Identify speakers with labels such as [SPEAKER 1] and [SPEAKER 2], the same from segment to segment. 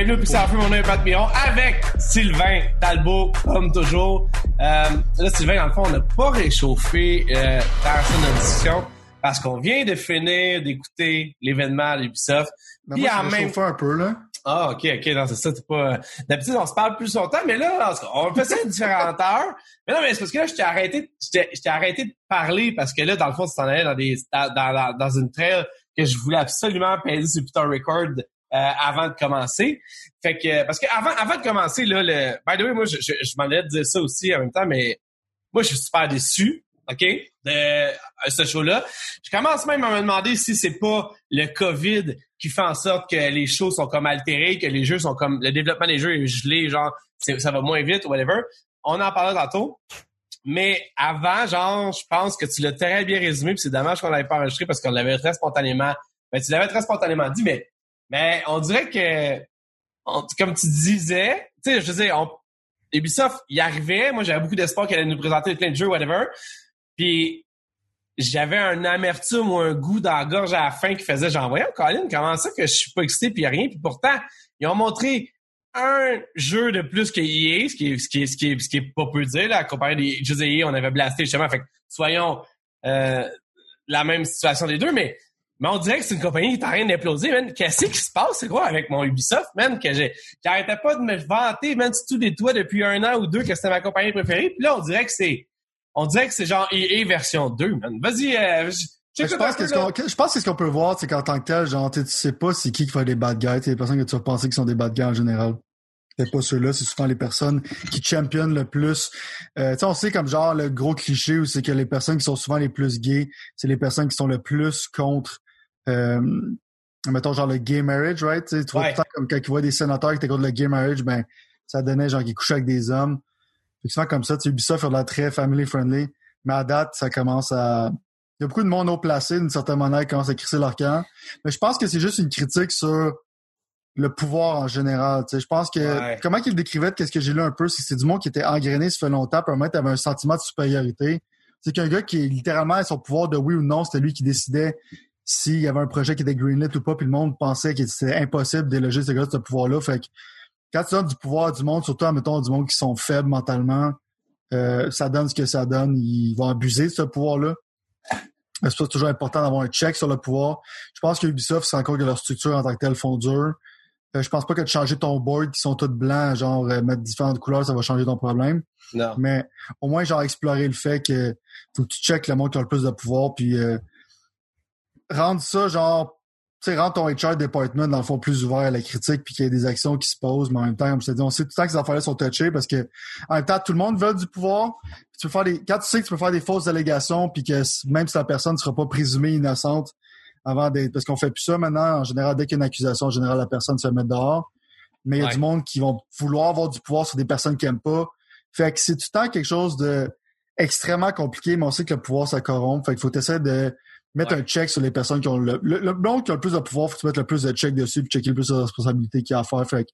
[SPEAKER 1] Bienvenue au Pixar Film, mon nom est Pat Miron avec Sylvain Talbot, comme toujours. Euh, là, Sylvain, dans le fond, on n'a pas réchauffé euh, ta scène discussion parce qu'on vient de finir d'écouter l'événement à l'Ubisoft.
[SPEAKER 2] Mais moi,
[SPEAKER 1] en même
[SPEAKER 2] un peu, là.
[SPEAKER 1] Ah, ok, ok, non, c'est ça, c'est pas. D'habitude, on se parle plus longtemps, mais là, on fait ça à différentes heures. Mais non, mais c'est parce que là, je t'ai arrêté, je t'ai arrêté de parler parce que là, dans le fond, tu t'en allais dans des, dans, dans, dans une trail que je voulais absolument peser sur Peter Record euh, avant de commencer. Fait que, parce que avant, avant de commencer, là, le, by the way, moi, je, je, je m'en allais dire ça aussi en même temps, mais moi, je suis super déçu OK, de euh, ce show-là. Je commence même à me demander si c'est pas le COVID qui fait en sorte que les shows sont comme altérés, que les jeux sont comme le développement des jeux est gelé, genre ça va moins vite, whatever. On en parlera tantôt. Mais avant, genre, je pense que tu l'as très bien résumé, puis c'est dommage qu'on l'avait pas enregistré parce qu'on l'avait très spontanément. Ben, tu l'avais très spontanément dit, mais, mais on dirait que, comme tu disais, tu sais, je veux dire, on, Ubisoft, il arrivait, moi j'avais beaucoup d'espoir qu'elle allait nous présenter plein de jeux, whatever. Puis j'avais un amertume ou un goût dans la gorge à la fin qui faisait genre voyons Colin comment ça que je suis pas excité puis rien? Puis pourtant ils ont montré un jeu de plus que EA ce qui est ce qui est ce qui est, ce qui est pas peu dire là comparé des jeux EA on avait blasté justement. Fait soyons euh, la même situation des deux mais mais on dirait que c'est une compagnie qui est en train d'imploser, man. Qu'est-ce qui se passe, c'est quoi, avec mon Ubisoft, man, que j'ai, j'arrêtais pas de me vanter, man, tout des toits depuis un an ou deux que c'était ma compagnie préférée? Puis là, on dirait que c'est, on dirait que c'est genre EA version 2, man. Vas-y, euh,
[SPEAKER 2] je, pense que ce qu'on, je pense que ce qu'on peut voir, c'est qu'en tant que tel, genre, tu sais pas c'est qui qui fait des bad guys. C'est les personnes que tu vas penser qui sont des bad guys en général. C'est pas ceux-là, c'est souvent les personnes qui championent le plus. Euh, tu sais, on sait comme genre le gros cliché où c'est que les personnes qui sont souvent les plus gays, c'est les personnes qui sont le plus contre euh, mettons genre le gay marriage, right? Tu vois, comme quand tu vois des sénateurs qui étaient contre le gay marriage, ben ça donnait genre qu'ils couchaient avec des hommes. Fait comme ça, tu sais, Ubisoft fait de la très family friendly. Mais à date, ça commence à. Il y a beaucoup de monde haut placé, d'une certaine manière, qui commence à crisser leur camp. Mais je pense que c'est juste une critique sur le pouvoir en général. Tu sais, je pense que comment qu'il décrivait, qu'est-ce que j'ai lu un peu, c'est que c'est du monde qui était engrainé, ça fait longtemps, puis un moment, avait un sentiment de supériorité. C'est qu'un gars qui, littéralement, son pouvoir de oui ou non, c'était lui qui décidait s'il y avait un projet qui était greenlit ou pas, puis le monde pensait que c'était impossible d'éloger ce gars de ce pouvoir-là. Fait que quand tu donnes du pouvoir du monde, surtout, mettons, du monde qui sont faibles mentalement, euh, ça donne ce que ça donne. Ils vont abuser de ce pouvoir-là. C'est toujours important d'avoir un check sur le pouvoir. Je pense que Ubisoft, c'est encore que leur structure en tant que telle font dur. Euh, je pense pas que de changer ton board qui sont tous blancs, genre euh, mettre différentes couleurs, ça va changer ton problème.
[SPEAKER 1] Non.
[SPEAKER 2] Mais au moins, genre, explorer le fait que faut que tu checkes le monde qui a le plus de pouvoir, puis rendre ça, genre, tu sais, rendre ton HR department, dans le fond, plus ouvert à la critique, puis qu'il y ait des actions qui se posent, mais en même temps, comme je te dis, on sait tout le temps que ces affaires-là sont touchées parce que, en même temps, tout le monde veut du pouvoir. Tu peux faire des, quand tu sais que tu peux faire des fausses allégations, puis que même si la personne ne sera pas présumée innocente avant d'être, parce qu'on fait plus ça maintenant, en général, dès qu'il y a une accusation, en général, la personne se met dehors. Mais il y a du monde qui vont vouloir avoir du pouvoir sur des personnes qui aiment pas. Fait que c'est tout le temps quelque chose de extrêmement compliqué, mais on sait que le pouvoir, ça corrompt. Fait qu'il faut essayer de mettre un check sur les personnes qui ont le, le, le monde qui a le plus de pouvoir, faut que tu mettes le plus de check dessus puis checker le plus de responsabilité qu'il y a à faire. Fait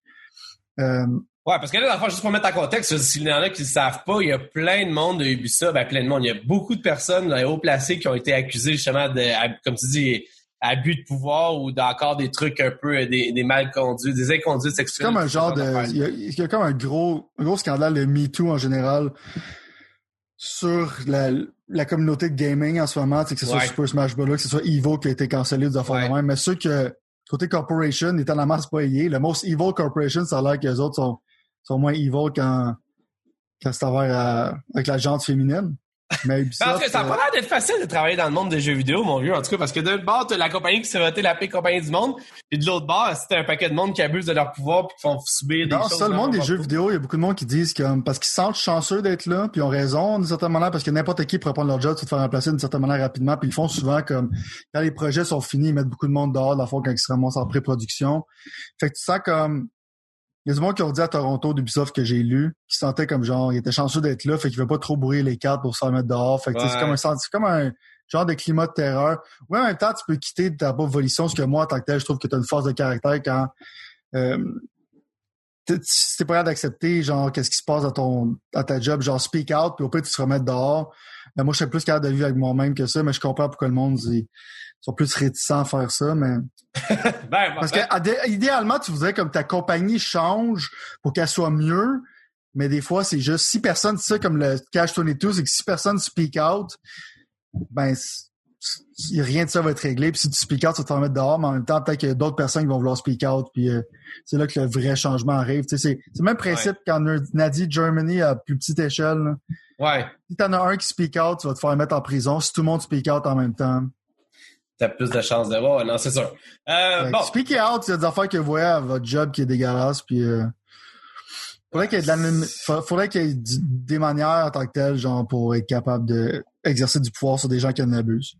[SPEAKER 1] euh, Ouais, parce que là, dans le fond, juste pour mettre en contexte, s'il y en a qui ne savent pas, il y a plein de monde de Ubisoft, ben plein de monde. Il y a beaucoup de personnes là, haut placées qui ont été accusées justement de, comme tu dis, abus de pouvoir ou d'encore des trucs un peu euh, des, des mal conduits, des inconduites sexuelles.
[SPEAKER 2] C'est comme un genre de. Il y, a, il y, a, comme un gros, un gros scandale de MeToo en général sur la, la communauté de gaming en ce moment, que ce soit Super Smash Bros, que ce soit Evo qui a été cancellé des affaires de même, mais ceux que côté corporation, étant la masse pas le most evil corporation, ça a l'air que les autres sont, sont moins evil quand, quand c'est avec la gente féminine.
[SPEAKER 1] Mais Parce que ça n'a pas l'air d'être facile de travailler dans le monde des jeux vidéo, mon vieux, en tout cas, parce que d'un bord, t'as la compagnie qui s'est votée la pire compagnie du monde, et de l'autre bord, c'est un paquet de monde qui abuse de leur pouvoir puis qui font subir des
[SPEAKER 2] non, ça, le monde des jeux vidéo, il y a beaucoup de monde qui disent que parce qu'ils sentent chanceux d'être là, puis ils ont raison d'une certaine manière, parce que n'importe qui pourrait prendre leur job, se faire remplacer d'une certaine manière rapidement, puis ils font souvent comme quand les projets sont finis, ils mettent beaucoup de monde dehors, la fois quand ils se ramassent en pré-production. Fait que tu sens comme il y a du monde qui ont dit à Toronto d'Ubisoft que j'ai lu, qui sentait comme genre, il était chanceux d'être là, fait qu'il veut pas trop brûler les cartes pour se mettre dehors. Fait que c'est comme un c'est comme un genre de climat de terreur. Oui, en même temps, tu peux quitter ta pauvre volition, parce que moi, en tant que tel, je trouve que tu as une force de caractère quand euh, t'es pas capable d'accepter genre qu'est-ce qui se passe à ton à ta job, genre speak out, puis au pire tu te remets dehors. Ben, moi, je suis plus capable de vivre avec moi-même que ça, mais je comprends pourquoi le monde ils sont plus réticents à faire ça, mais.
[SPEAKER 1] ben,
[SPEAKER 2] Parce que idéalement, tu voudrais comme ta compagnie change pour qu'elle soit mieux, mais des fois, c'est juste si personne, c'est ça comme le Cash 22, c'est que si personne speak out, ben rien de ça va être réglé. Puis si tu speak out, tu vas t'en mettre dehors, mais en même temps, peut-être qu'il y a d'autres personnes qui vont vouloir speak out. Puis euh, c'est là que le vrai changement arrive. Tu sais, c'est le même principe a dit Germany à plus petite échelle. Là.
[SPEAKER 1] Ouais.
[SPEAKER 2] Si t'en as un qui speak out, tu vas te faire mettre en prison. Si tout le monde speak out en même temps.
[SPEAKER 1] T'as plus de chances de voir. Non, c'est sûr. Euh, bon.
[SPEAKER 2] Speak out, c'est des affaires que vous voyez à votre job qui est dégueulasse. Puis euh, faudrait qu'il y ait, de la, faudrait qu'il y ait des manières en tant que telles, genre, pour être capable d'exercer du pouvoir sur des gens qui en abusent.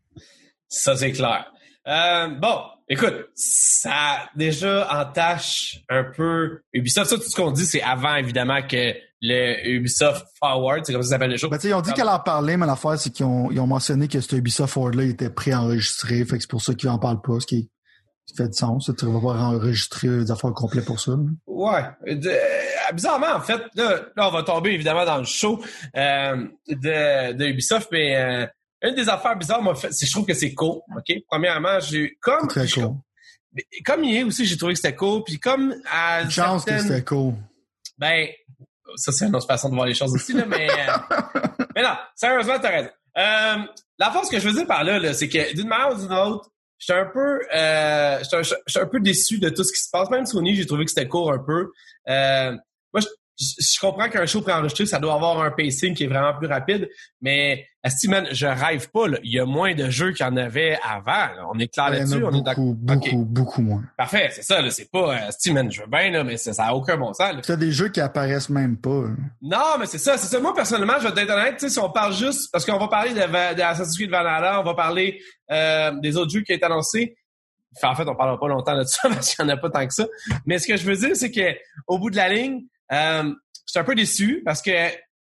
[SPEAKER 1] Ça, c'est clair. Euh, bon, écoute, ça déjà entache un peu Ubisoft. Ça, tout ce qu'on dit, c'est avant, évidemment, que le Ubisoft Forward, c'est comme ça s'appelle le show.
[SPEAKER 2] Ben, ils ont dit qu'elle en parlait, mais l'affaire, c'est qu'ils ont, ils ont mentionné que ce Ubisoft Forward-là était préenregistré. Fait que c'est pour ça qu'ils en parlent pas, ce qui, fait du sens. Tu vas pas enregistrer des affaires complètes pour ça.
[SPEAKER 1] Ouais. Euh, bizarrement, en fait, là, là, on va tomber évidemment dans le show euh, de, de Ubisoft, mais euh, une des affaires bizarres, moi, c'est je trouve que c'est cool. OK? Premièrement, j'ai comme.
[SPEAKER 2] Très cool.
[SPEAKER 1] Comme il est aussi, j'ai trouvé que c'était cool. Puis comme à.
[SPEAKER 2] Une chance que c'était cool.
[SPEAKER 1] Ben, ça, c'est une autre façon de voir les choses aussi, là, mais. Euh, mais non, sérieusement, t'as raison. Euh, la force que je veux dire par là, là c'est que d'une manière ou d'une autre, j'étais un peu euh, j'étais un, un, peu déçu de tout ce qui se passe. Même Sony, j'ai trouvé que c'était court un peu. Euh, moi, je, comprends qu'un show préenregistré, ça doit avoir un pacing qui est vraiment plus rapide, mais Steven, je rêve pas. Là. Il y a moins de jeux qu'il y en avait avant. On est clair là-dessus.
[SPEAKER 2] On
[SPEAKER 1] est
[SPEAKER 2] beaucoup, beaucoup, beaucoup moins.
[SPEAKER 1] Parfait, c'est ça. C'est pas euh, Steven, je veux bien, là, mais ça n'a aucun bon sens.
[SPEAKER 2] Tu as des jeux qui apparaissent même pas.
[SPEAKER 1] Non, mais c'est ça, c'est ça. Moi, personnellement, je vais être honnête, si on parle juste, parce qu'on va parler de, de Assassin's Creed Valhalla, on va parler euh, des autres jeux qui ont été annoncés. en fait, on parlera pas longtemps de ça parce qu'il n'y en a pas tant que ça. Mais ce que je veux dire, c'est que au bout de la ligne, euh, je suis un peu déçu parce que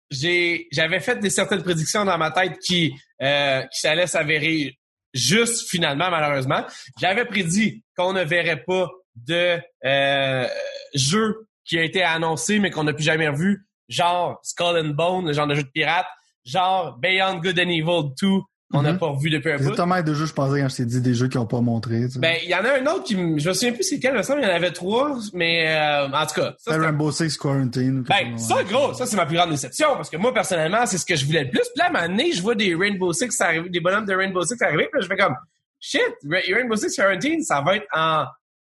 [SPEAKER 1] j'ai j'avais fait des certaines prédictions dans ma tête qui euh, qui allaient s'avérer juste finalement malheureusement. J'avais prédit qu'on ne verrait pas de euh, jeu qui a été annoncé mais qu'on n'a plus jamais revu, genre Skull and Bone, le genre de jeu de pirate, genre Beyond Good and Evil 2 on n'a mhm. pas vu depuis un bout.
[SPEAKER 2] Exactement de jeux, je pensais quand je t'ai dit des jeux qui n'ont pas montré.
[SPEAKER 1] Ben, il y en a un autre qui, je me souviens plus c'est quel, il me semble, il y en avait trois, mais euh, en tout cas.
[SPEAKER 2] Ça, Rainbow Six Quarantine.
[SPEAKER 1] Ben, ça, gros, ça, c'est ma plus grande déception, parce que moi, personnellement, c'est ce que je voulais le plus. Puis là, à un moment donné, je vois des Rainbow Six arriver, des bonhommes de Rainbow Six arriver, puis là, je fais comme, shit, Rainbow Six Quarantine, ça va être en,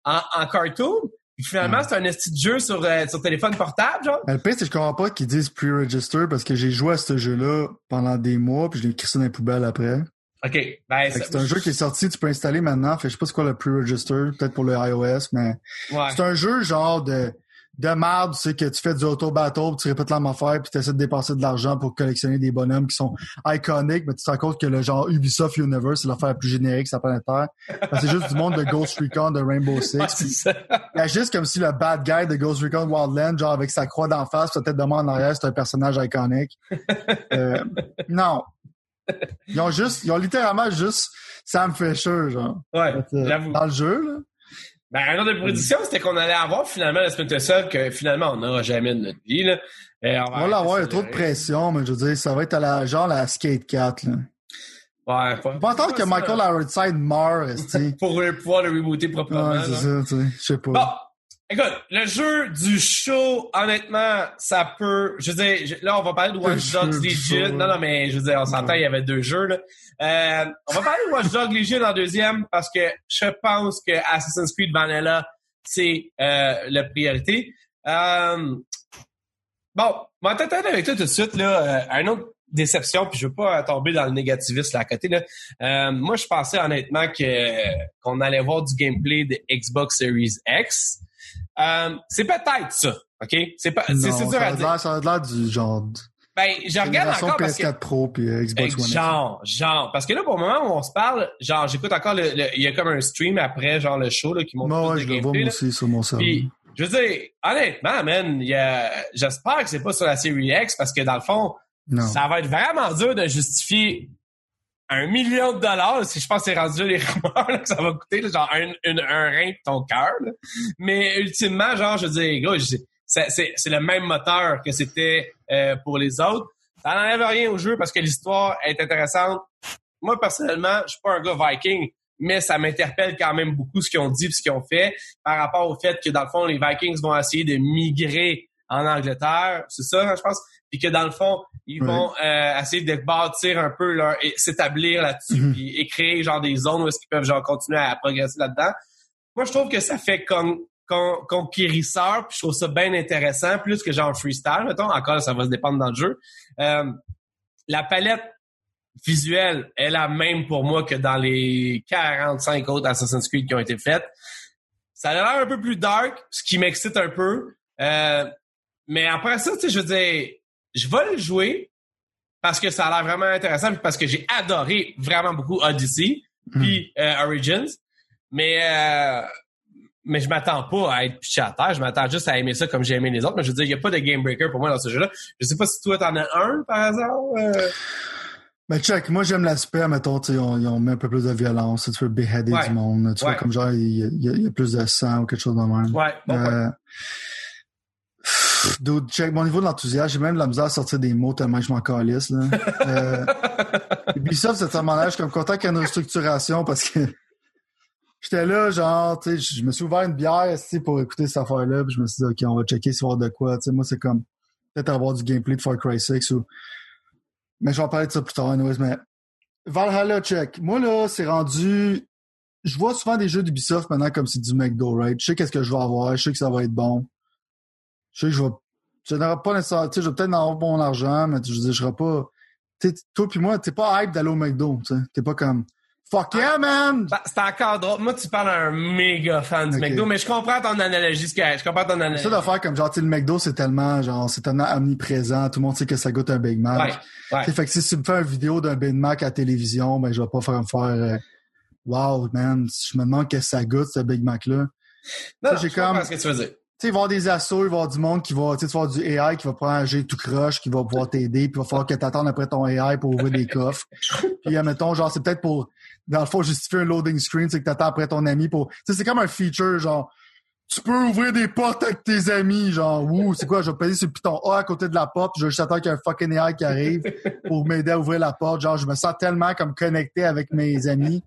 [SPEAKER 1] en, en cartoon. Puis finalement, c'est un esti de jeu sur, euh, sur téléphone portable, genre.
[SPEAKER 2] le pire, c'est que je comprends pas qu'ils disent pre-register parce que j'ai joué à ce jeu-là pendant des mois, puis je l'ai écrit ça dans les poubelles après.
[SPEAKER 1] OK. Ben,
[SPEAKER 2] c'est un jeu qui est sorti, tu peux installer maintenant. Fait, je sais pas c'est quoi le pre-register, peut-être pour le iOS, mais c'est un jeu genre de de merde, tu sais, que tu fais du auto-battle, tu répètes la même affaire, puis tu essaies de dépenser de l'argent pour collectionner des bonhommes qui sont iconiques, mais tu te rends compte que le genre Ubisoft Universe, c'est l'affaire la plus générique ça peut Terre. C'est juste du monde de Ghost Recon, de Rainbow Six. Il y a juste comme si le bad guy de Ghost Recon Wildland, genre avec sa croix d'en face, sa tête de mort en arrière, c'est un personnage iconique. Euh, non, ils ont juste, ils ont littéralement juste Sam Fisher, genre.
[SPEAKER 1] Ouais, j'avoue.
[SPEAKER 2] Dans le jeu, là.
[SPEAKER 1] Ben, un autre de prédiction, c'était qu'on allait avoir finalement la Splinter Cell que finalement on n'aura jamais de notre vie, là.
[SPEAKER 2] Et on va, l'avoir, il y a trop de pression, mais je veux dire, ça va être à la, genre la Skate 4, là.
[SPEAKER 1] Ouais, pas,
[SPEAKER 2] pas attendre que Michael Ironside meure,
[SPEAKER 1] Pour pouvoir le rebooter proprement.
[SPEAKER 2] Ouais, c'est ça, tu sais. Je sais pas.
[SPEAKER 1] Bon. Écoute, le jeu du show, honnêtement, ça peut. Je veux dire, là, on va parler de Watch Dogs Legion. Non, non, mais je veux dire, on s'entend, il y avait deux jeux, là. Euh, on va parler de Watch Dogs Legion en deuxième parce que je pense que Assassin's Creed Vanilla, c'est euh, la priorité. Euh, bon, on va t'attendre avec toi tout de suite, là. Euh, une autre déception, puis je veux pas tomber dans le négativisme là à côté. Là. Euh, moi, je pensais honnêtement que qu'on allait voir du gameplay de Xbox Series X. Euh, c'est peut-être ça, OK? C'est pas, c'est, dur à dire.
[SPEAKER 2] Ça a l'air du genre...
[SPEAKER 1] Ben, je regarde encore parce
[SPEAKER 2] PS4 Pro puis euh, Xbox One.
[SPEAKER 1] Genre, genre. Parce que là, pour le moment où on se parle, genre, j'écoute encore le, il y a comme un stream après, genre, le show, là, qui montre
[SPEAKER 2] non, ouais, je le vois moi aussi sur mon serveur.
[SPEAKER 1] Puis, je veux dire, honnêtement, man, y a, j'espère que c'est pas sur la série X parce que dans le fond, non. ça va être vraiment dur de justifier un million de dollars, si je pense que c'est rendu les rumeurs que ça va coûter, genre un, un rein de ton cœur. Mais ultimement, genre, je c'est, c'est le même moteur que c'était euh, pour les autres. Ça n'enlève rien au jeu parce que l'histoire est intéressante. Moi, personnellement, je suis pas un gars Viking, mais ça m'interpelle quand même beaucoup ce qu'ils ont dit et ce qu'ils ont fait par rapport au fait que, dans le fond, les Vikings vont essayer de migrer en Angleterre. C'est ça, hein, je pense? Puis que, dans le fond, ils vont euh, essayer de bâtir un peu leur... s'établir là-dessus
[SPEAKER 2] Mhm.
[SPEAKER 1] et créer genre des zones où est-ce qu'ils peuvent genre continuer à progresser là-dedans. Moi, je trouve que ça fait comme con- conquérisseur, puis je trouve ça bien intéressant, plus que genre freestyle, mettons. Encore, ça va se dépendre dans le jeu. Euh, la palette visuelle est la même pour moi que dans les 45 autres Assassin's Creed qui ont été faites. Ça a l'air un peu plus dark, ce qui m'excite un peu. Euh, mais après ça, tu sais, je veux dire, je vais le jouer parce que ça a l'air vraiment intéressant, puis parce que j'ai adoré vraiment beaucoup Odyssey, puis euh, Origins. Mais euh, mais je m'attends pas à être pitché à terre. Je m'attends juste à aimer ça comme j'ai aimé les autres. Mais je veux dire, il n'y a pas de game breaker pour moi dans ce jeu-là. Je sais pas si toi, t'en as un, par hasard. euh?
[SPEAKER 2] Ben, check, moi, j'aime l'aspect, mettons, tu on, ils ont mis un peu plus de violence, tu peux beheader
[SPEAKER 1] Ouais.
[SPEAKER 2] du monde, tu vois, comme genre, il y, a, y y plus de sang ou quelque chose de même.
[SPEAKER 1] Ouais, bon.
[SPEAKER 2] Euh, dude, check, mon niveau d'enthousiasme, j'ai même de la misère à sortir des mots tellement je m'en calisse, là. euh, Ubisoft, c'est un manège, comme content qu'il y ait une restructuration parce que j'étais là, genre, je me suis ouvert une bière, pour écouter cette affaire-là, puis je me suis dit, OK, on va checker si va de quoi, moi, c'est comme, peut-être avoir du gameplay de Far Cry 6 ou, mais je vais en parler de ça plus tard, anyways, mais Valhalla, check. Moi, là, c'est rendu, je vois souvent des jeux d'Ubisoft maintenant comme c'est du McDo, right? Je sais qu'est-ce que je vais avoir, je sais que ça va être bon. Je sais que je vais, je n'aurai pas nécessairement, tu sais, je vais peut-être en avoir mon argent, mais je je serai pas, toi puis moi, t'es pas hype d'aller au McDo, tu sais. T'es pas comme, fuck yeah, man!
[SPEAKER 1] Ben, c'est encore drôle. Moi, tu parles à un méga fan du. McDo, mais je comprends ton analogie. ce que- Je comprends ton analogie.
[SPEAKER 2] ça d'affaire comme genre, tu sais, le McDo, c'est tellement, genre, c'est tellement omniprésent. Tout le monde sait que ça goûte un Big Mac.
[SPEAKER 1] Ouais, ouais.
[SPEAKER 2] Fait que si tu me fais une vidéo d'un Big Mac à la télévision, ben, je vais pas faire me faire, euh, wow, man, je me demande qu'est-ce que ça goûte, ce Big Mac-là.
[SPEAKER 1] Non,
[SPEAKER 2] j'ai
[SPEAKER 1] je comprends
[SPEAKER 2] comme-
[SPEAKER 1] ce que tu veux dire.
[SPEAKER 2] Tu sais, il va y avoir des assauts, il va y avoir du monde qui va, tu vas avoir du AI qui va prendre un jet tout croche, qui va pouvoir t'aider, puis il va falloir que t'attendes après ton AI pour ouvrir des coffres. Puis, admettons, genre, c'est peut-être pour, dans le fond, justifier un loading screen, c'est que t'attends après ton ami pour, tu sais, c'est comme un feature, genre, tu peux ouvrir des portes avec tes amis, genre, ouh, c'est quoi, je vais peser sur le piton A à côté de la porte, puis je vais juste attendre qu'il y ait un fucking AI qui arrive pour m'aider à ouvrir la porte, genre, je me sens tellement comme connecté avec mes amis.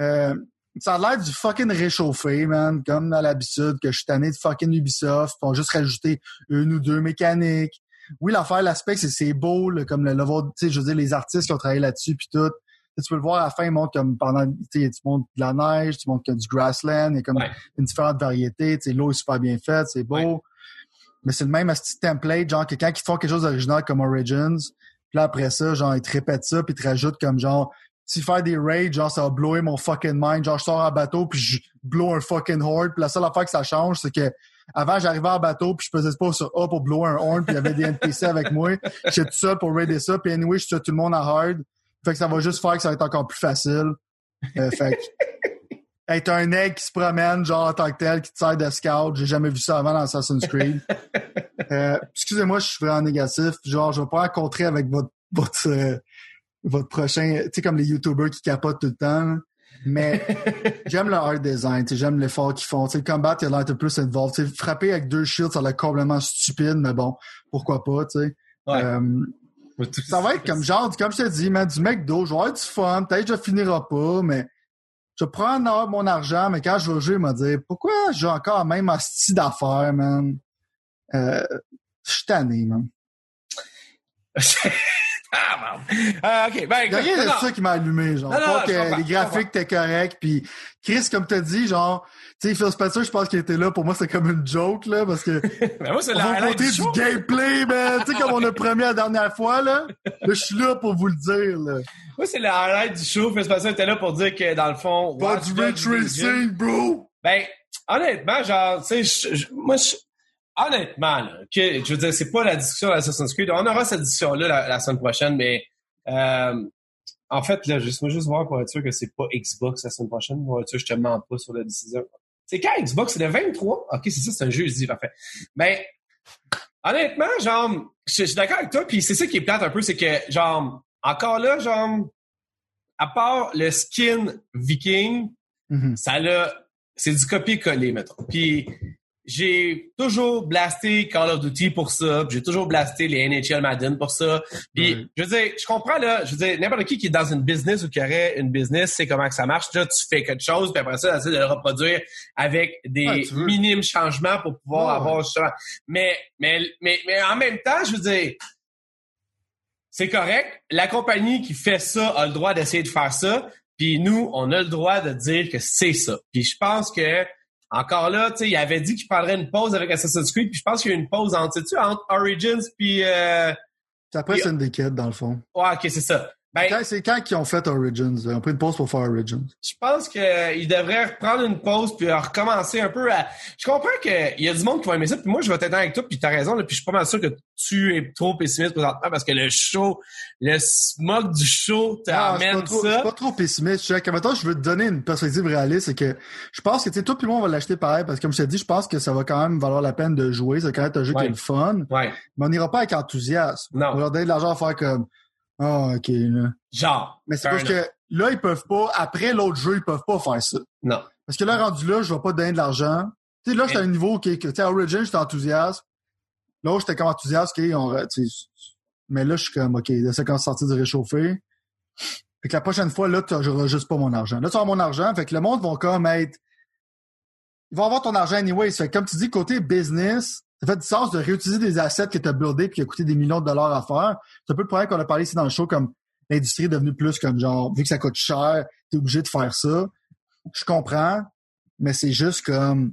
[SPEAKER 2] Euh, ça a l'air du fucking réchauffé, man, comme à l'habitude, que je suis tanné de fucking Ubisoft. Ils vont juste rajouter une ou deux mécaniques. Oui, l'affaire, l'aspect, c'est c'est beau, là, comme le level, tu sais, je veux dire, les artistes qui ont travaillé là-dessus, puis tout. Tu peux le voir à la fin, ils montrent comme pendant, tu sais, tu montres de la neige, tu montres qu'il y a du grassland, il y a comme
[SPEAKER 1] Ouais.
[SPEAKER 2] une différente variété, tu sais, l'eau est super bien faite, c'est beau.
[SPEAKER 1] Ouais.
[SPEAKER 2] Mais c'est le même petit template, genre, que quand ils font quelque chose d'original comme Origins, puis là, après ça, genre, ils te répètent ça, puis ils te rajoutent comme genre, si faire des raids, genre, ça va blower mon fucking mind. Genre, je sors en bateau, puis je blow un fucking horde. Puis la seule affaire que ça change, c'est que avant, j'arrivais en bateau, puis je faisais pas sur A pour blower un horn, puis il y avait des NPC avec moi. J'étais tout seul pour raider ça, puis anyway, je suis tout le monde en hard. Fait que ça va juste faire que ça va être encore plus facile. Euh, fait que, être un egg qui se promène, genre, en tant que tel, qui te sert de scout. J'ai jamais vu ça avant dans Assassin's Creed. Euh, excusez-moi, je suis vraiment négatif. Genre, je vais pas rencontrer avec votre, votre, euh, votre prochain, tu sais, comme les YouTubers qui capotent tout le temps. Mais j'aime le art design, tu sais, j'aime l'effort qu'ils font. Tu sais, le combat, il a l'air un peu plus involved. Tu sais, frapper avec deux shields, ça a l'air complètement stupide, mais bon, pourquoi pas, tu sais.
[SPEAKER 1] Ouais.
[SPEAKER 2] Euh, ça va être comme genre, comme je te dis, man, du McDo, je vais avoir du fun, peut-être je finirai pas, mais je prendre mon argent, mais quand je vais jouer, vais me dire, pourquoi j'ai encore la même hostie d'affaires, man? Euh, je suis tanné, man.
[SPEAKER 1] ah. Euh, OK, ben,
[SPEAKER 2] Il y a
[SPEAKER 1] écoute,
[SPEAKER 2] rien de
[SPEAKER 1] non,
[SPEAKER 2] ça qui m'a allumé, genre.
[SPEAKER 1] Non, non,
[SPEAKER 2] pas que les graphiques étaient corrects, puis Chris, comme t'as dit, genre, tu sais, Phil Spencer, je pense qu'il était là, pour moi, c'est comme une joke, là, parce que
[SPEAKER 1] Ben, moi, c'est la
[SPEAKER 2] monter
[SPEAKER 1] du show.
[SPEAKER 2] gameplay, man. tu sais, comme on a promis la dernière fois, là. Là, je suis là pour vous le dire, là.
[SPEAKER 1] Moi, c'est le highlight du show. Phil Spencer était là pour dire que, dans le fond...
[SPEAKER 2] Pas du Racing, bro!
[SPEAKER 1] Ben, honnêtement, genre, tu sais, moi, je- honnêtement, là, que, je veux dire, c'est pas la discussion d'Assassin's Creed. On aura cette discussion-là la, la semaine prochaine, mais euh, en fait, là, juste, moi, juste voir pour être sûr que c'est pas Xbox la semaine prochaine. Pour être sûr que je te mens pas sur la décision. C'est quand Xbox? C'est le 23? OK, c'est ça, c'est un jeudi, parfait. Mais, honnêtement, genre, je je suis d'accord avec toi, puis c'est ça qui est plate un peu, c'est que, genre, encore là, genre, à part le skin viking,
[SPEAKER 2] Mhm.
[SPEAKER 1] ça l'a c'est du copier-coller mettons puis j'ai toujours blasté Call of Duty pour ça, j'ai toujours blasté les NHL Madden pour ça. Puis je veux dire, je comprends là, je veux dire n'importe qui qui est dans une business ou qui aurait une business, c'est comment que ça marche. Là, tu fais quelque chose, puis après ça, tu essaies de le reproduire avec des minimes changements pour pouvoir avoir justement. Mais mais mais mais en même temps, je veux dire c'est correct. La compagnie qui fait ça a le droit d'essayer de faire ça. Puis nous, on a le droit de dire que c'est ça. Puis je pense que encore là, tu sais, il avait dit qu'il prendrait une pause avec Assassin's Creed, puis je pense qu'il y a une pause entre, tu entre Origins puis... Euh,
[SPEAKER 2] c'est après Syndicate, dans le fond.
[SPEAKER 1] Ouais, OK, c'est ça.
[SPEAKER 2] Ben, c'est quand qu'ils ont fait Origins? Ils ont pris une pause pour faire Origins.
[SPEAKER 1] Je pense qu'ils euh, devraient reprendre une pause puis recommencer un peu à. Je comprends qu'il y a du monde qui va aimer ça. Puis moi, je vais t'aider avec toi. Puis t'as raison. Là, puis je suis pas mal sûr que tu es trop pessimiste présentement parce que le show, le smog du show t'amène ça. Je
[SPEAKER 2] suis pas trop pessimiste. Je, maintenant, je veux te donner une perspective réaliste. C'est que je pense que tu toi puis moi, on va l'acheter pareil parce que comme je t'ai dit, je pense que ça va quand même valoir la peine de jouer. C'est quand même un jeu qui est le fun.
[SPEAKER 1] Ouais.
[SPEAKER 2] Mais on n'ira pas avec enthousiasme.
[SPEAKER 1] Non.
[SPEAKER 2] On va leur donner de l'argent à faire comme ah, OK, là.
[SPEAKER 1] Genre.
[SPEAKER 2] Mais c'est parce que là, ils peuvent pas, après l'autre jeu, ils peuvent pas faire ça.
[SPEAKER 1] Non.
[SPEAKER 2] Parce que là, rendu là, je vais pas donner de l'argent. Tu sais, là, j'étais à un niveau qui que, tu sais, Origin, j'étais enthousiaste. Là, j'étais comme enthousiaste, OK, on, mais là, je suis comme, OK, là, c'est quand sortir du réchauffer. Fait que la prochaine fois, là, n'auras juste pas mon argent. Là, tu as mon argent. Fait que le monde va comme être, ils vont avoir ton argent anyway. Fait comme tu dis, côté business, ça fait du sens de réutiliser des assets que tu as buildés puis qui a coûté des millions de dollars à faire. C'est un peu le problème qu'on a parlé ici dans le show, comme l'industrie est devenue plus comme genre, vu que ça coûte cher, tu es obligé de faire ça. Je comprends, mais c'est juste comme,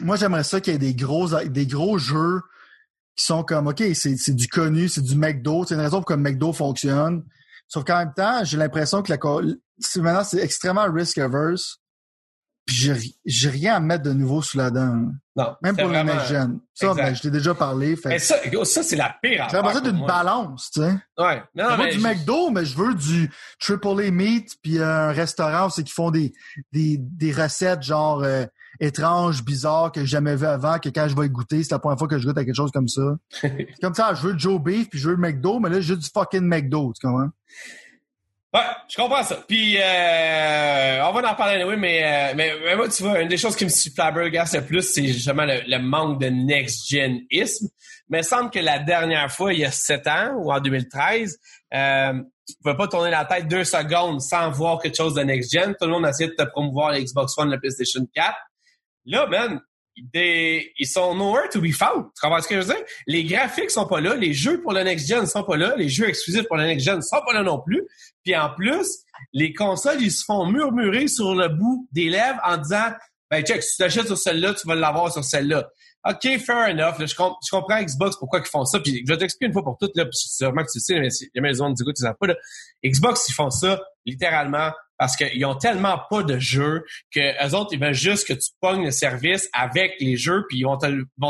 [SPEAKER 2] moi j'aimerais ça qu'il y ait des gros, des gros jeux qui sont comme, OK, c'est du connu, c'est du McDo, c'est une raison pour que McDo fonctionne. Sauf qu'en même temps, j'ai l'impression que la, maintenant c'est extrêmement risk averse. Puis j'ai rien à mettre de nouveau sous la dent.
[SPEAKER 1] Non.
[SPEAKER 2] Même pour le next gen. Ça, ben, je t'ai déjà parlé. Fait...
[SPEAKER 1] Mais ça, ça c'est la pire
[SPEAKER 2] J'ai besoin d'une balance, tu sais.
[SPEAKER 1] Ouais.
[SPEAKER 2] Non, je veux du McDo, mais je veux du Triple A Meat, puis un restaurant où c'est qu'ils font des, des, des recettes genre euh, étranges, bizarres, que j'ai jamais vu avant, que quand je vais y goûter, c'est la première fois que je goûte à quelque chose comme ça. c'est comme ça, je veux Joe Beef, puis je veux le McDo, mais là, j'ai du fucking McDo, tu comprends?
[SPEAKER 1] Ouais, je comprends ça. Puis, euh, on va en parler anyway, mais, euh, mais, mais, moi, tu vois, une des choses qui me flabbergasse le plus, c'est justement le, manque de next-gen-isme. Mais il semble que la dernière fois, il y a sept ans, ou en 2013, euh, tu pouvais pas tourner la tête deux secondes sans voir quelque chose de next-gen. Tout le monde essayait de te promouvoir la Xbox One, la PlayStation 4. Là, man, ils sont nowhere to be found. Tu comprends ce que je veux dire? Les graphiques sont pas là, les jeux pour le next gen sont pas là, les jeux exclusifs pour le next gen sont pas là non plus. Puis en plus, les consoles, ils se font murmurer sur le bout des lèvres en disant Ben check, si tu t'achètes sur celle-là, tu vas l'avoir sur celle-là. OK, fair enough. je, comprends Xbox pourquoi ils font ça? Puis je vais t'expliquer une fois pour toutes, là, puis sûrement que tu sais, mais il y a des gens qui disent tu pas. Là. Xbox, ils font ça littéralement parce qu'ils ont tellement pas de jeux que autres, ils veulent juste que tu pognes le service avec les jeux, puis ils vont te,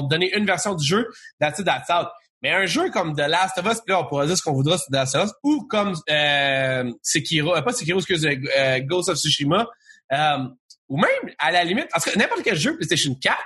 [SPEAKER 1] donner une version du jeu, that's it, that's out. Mais un jeu comme The Last of Us, puis là, on pourra dire ce qu'on voudra sur The Last of Us, ou comme euh, Sekiro, euh, pas Sekiro, excuse, euh, Ghost of Tsushima, euh, ou même, à la limite, parce que n'importe quel jeu PlayStation 4,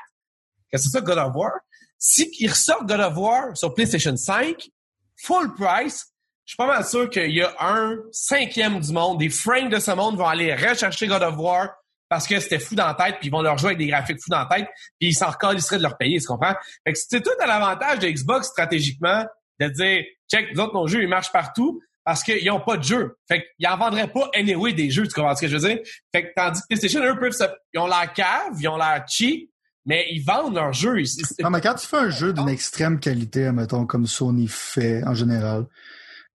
[SPEAKER 1] que c'est ça God of War, si ressortent God of War sur PlayStation 5, full price, je suis pas mal sûr qu'il y a un cinquième du monde, des frames de ce monde vont aller rechercher God of War parce que c'était fou dans la tête, puis ils vont leur jouer avec des graphiques fous dans la tête, puis ils s'en recalisseraient de leur payer, tu comprends? Fait que c'est tout à l'avantage de Xbox stratégiquement de dire, check, nous autres, nos jeux, ils marchent partout parce qu'ils n'ont pas de jeu. Fait qu'ils en vendraient pas anyway des jeux, tu comprends ce que je veux dire? Fait que tandis que PlayStation, eux, peuvent ils ont l'air cave, ils ont l'air cheap, mais ils vendent leurs jeux.
[SPEAKER 2] Non, mais quand tu fais un jeu d'une extrême qualité, mettons, comme Sony fait en général,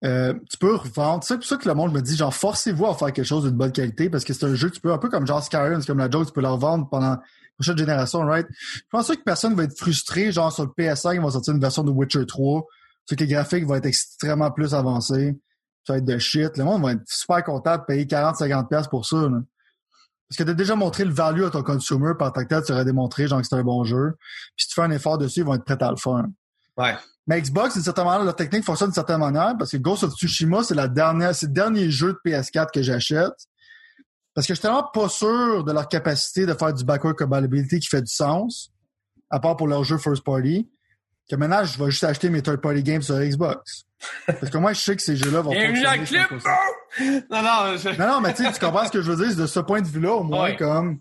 [SPEAKER 2] euh, tu peux revendre. C'est pour ça que le monde me dit, genre, forcez-vous à faire quelque chose d'une bonne qualité parce que c'est un jeu tu peux, un peu comme genre Skyrim, c'est comme la joke, tu peux la revendre pendant la prochaine génération, right? Je pense que personne va être frustré, genre, sur le PS5, ils vont sortir une version de Witcher 3, c'est que les graphiques vont être extrêmement plus avancés. Ça va être de shit. Le monde va être super content de payer 40-50$ pour ça, là. Parce que tu as déjà montré le value à ton consumer par tant que tu aurais démontré genre que c'est un bon jeu. Puis si tu fais un effort dessus, ils vont être prêts à le faire.
[SPEAKER 1] Ouais.
[SPEAKER 2] Mais Xbox, d'une certaine manière, la technique fonctionne d'une certaine manière parce que Ghost of Tsushima, c'est la dernière, c'est le dernier jeu de PS4 que j'achète. Parce que je suis tellement pas sûr de leur capacité de faire du backward compatibility qui fait du sens, à part pour leur jeu first party, que maintenant, je vais juste acheter mes third party games sur Xbox. Parce que moi, je sais que ces jeux-là vont fonctionner. Clip,
[SPEAKER 1] non, non, je...
[SPEAKER 2] non, non, mais tu comprends ce que je veux dire? De ce point de vue-là, au moins, comme,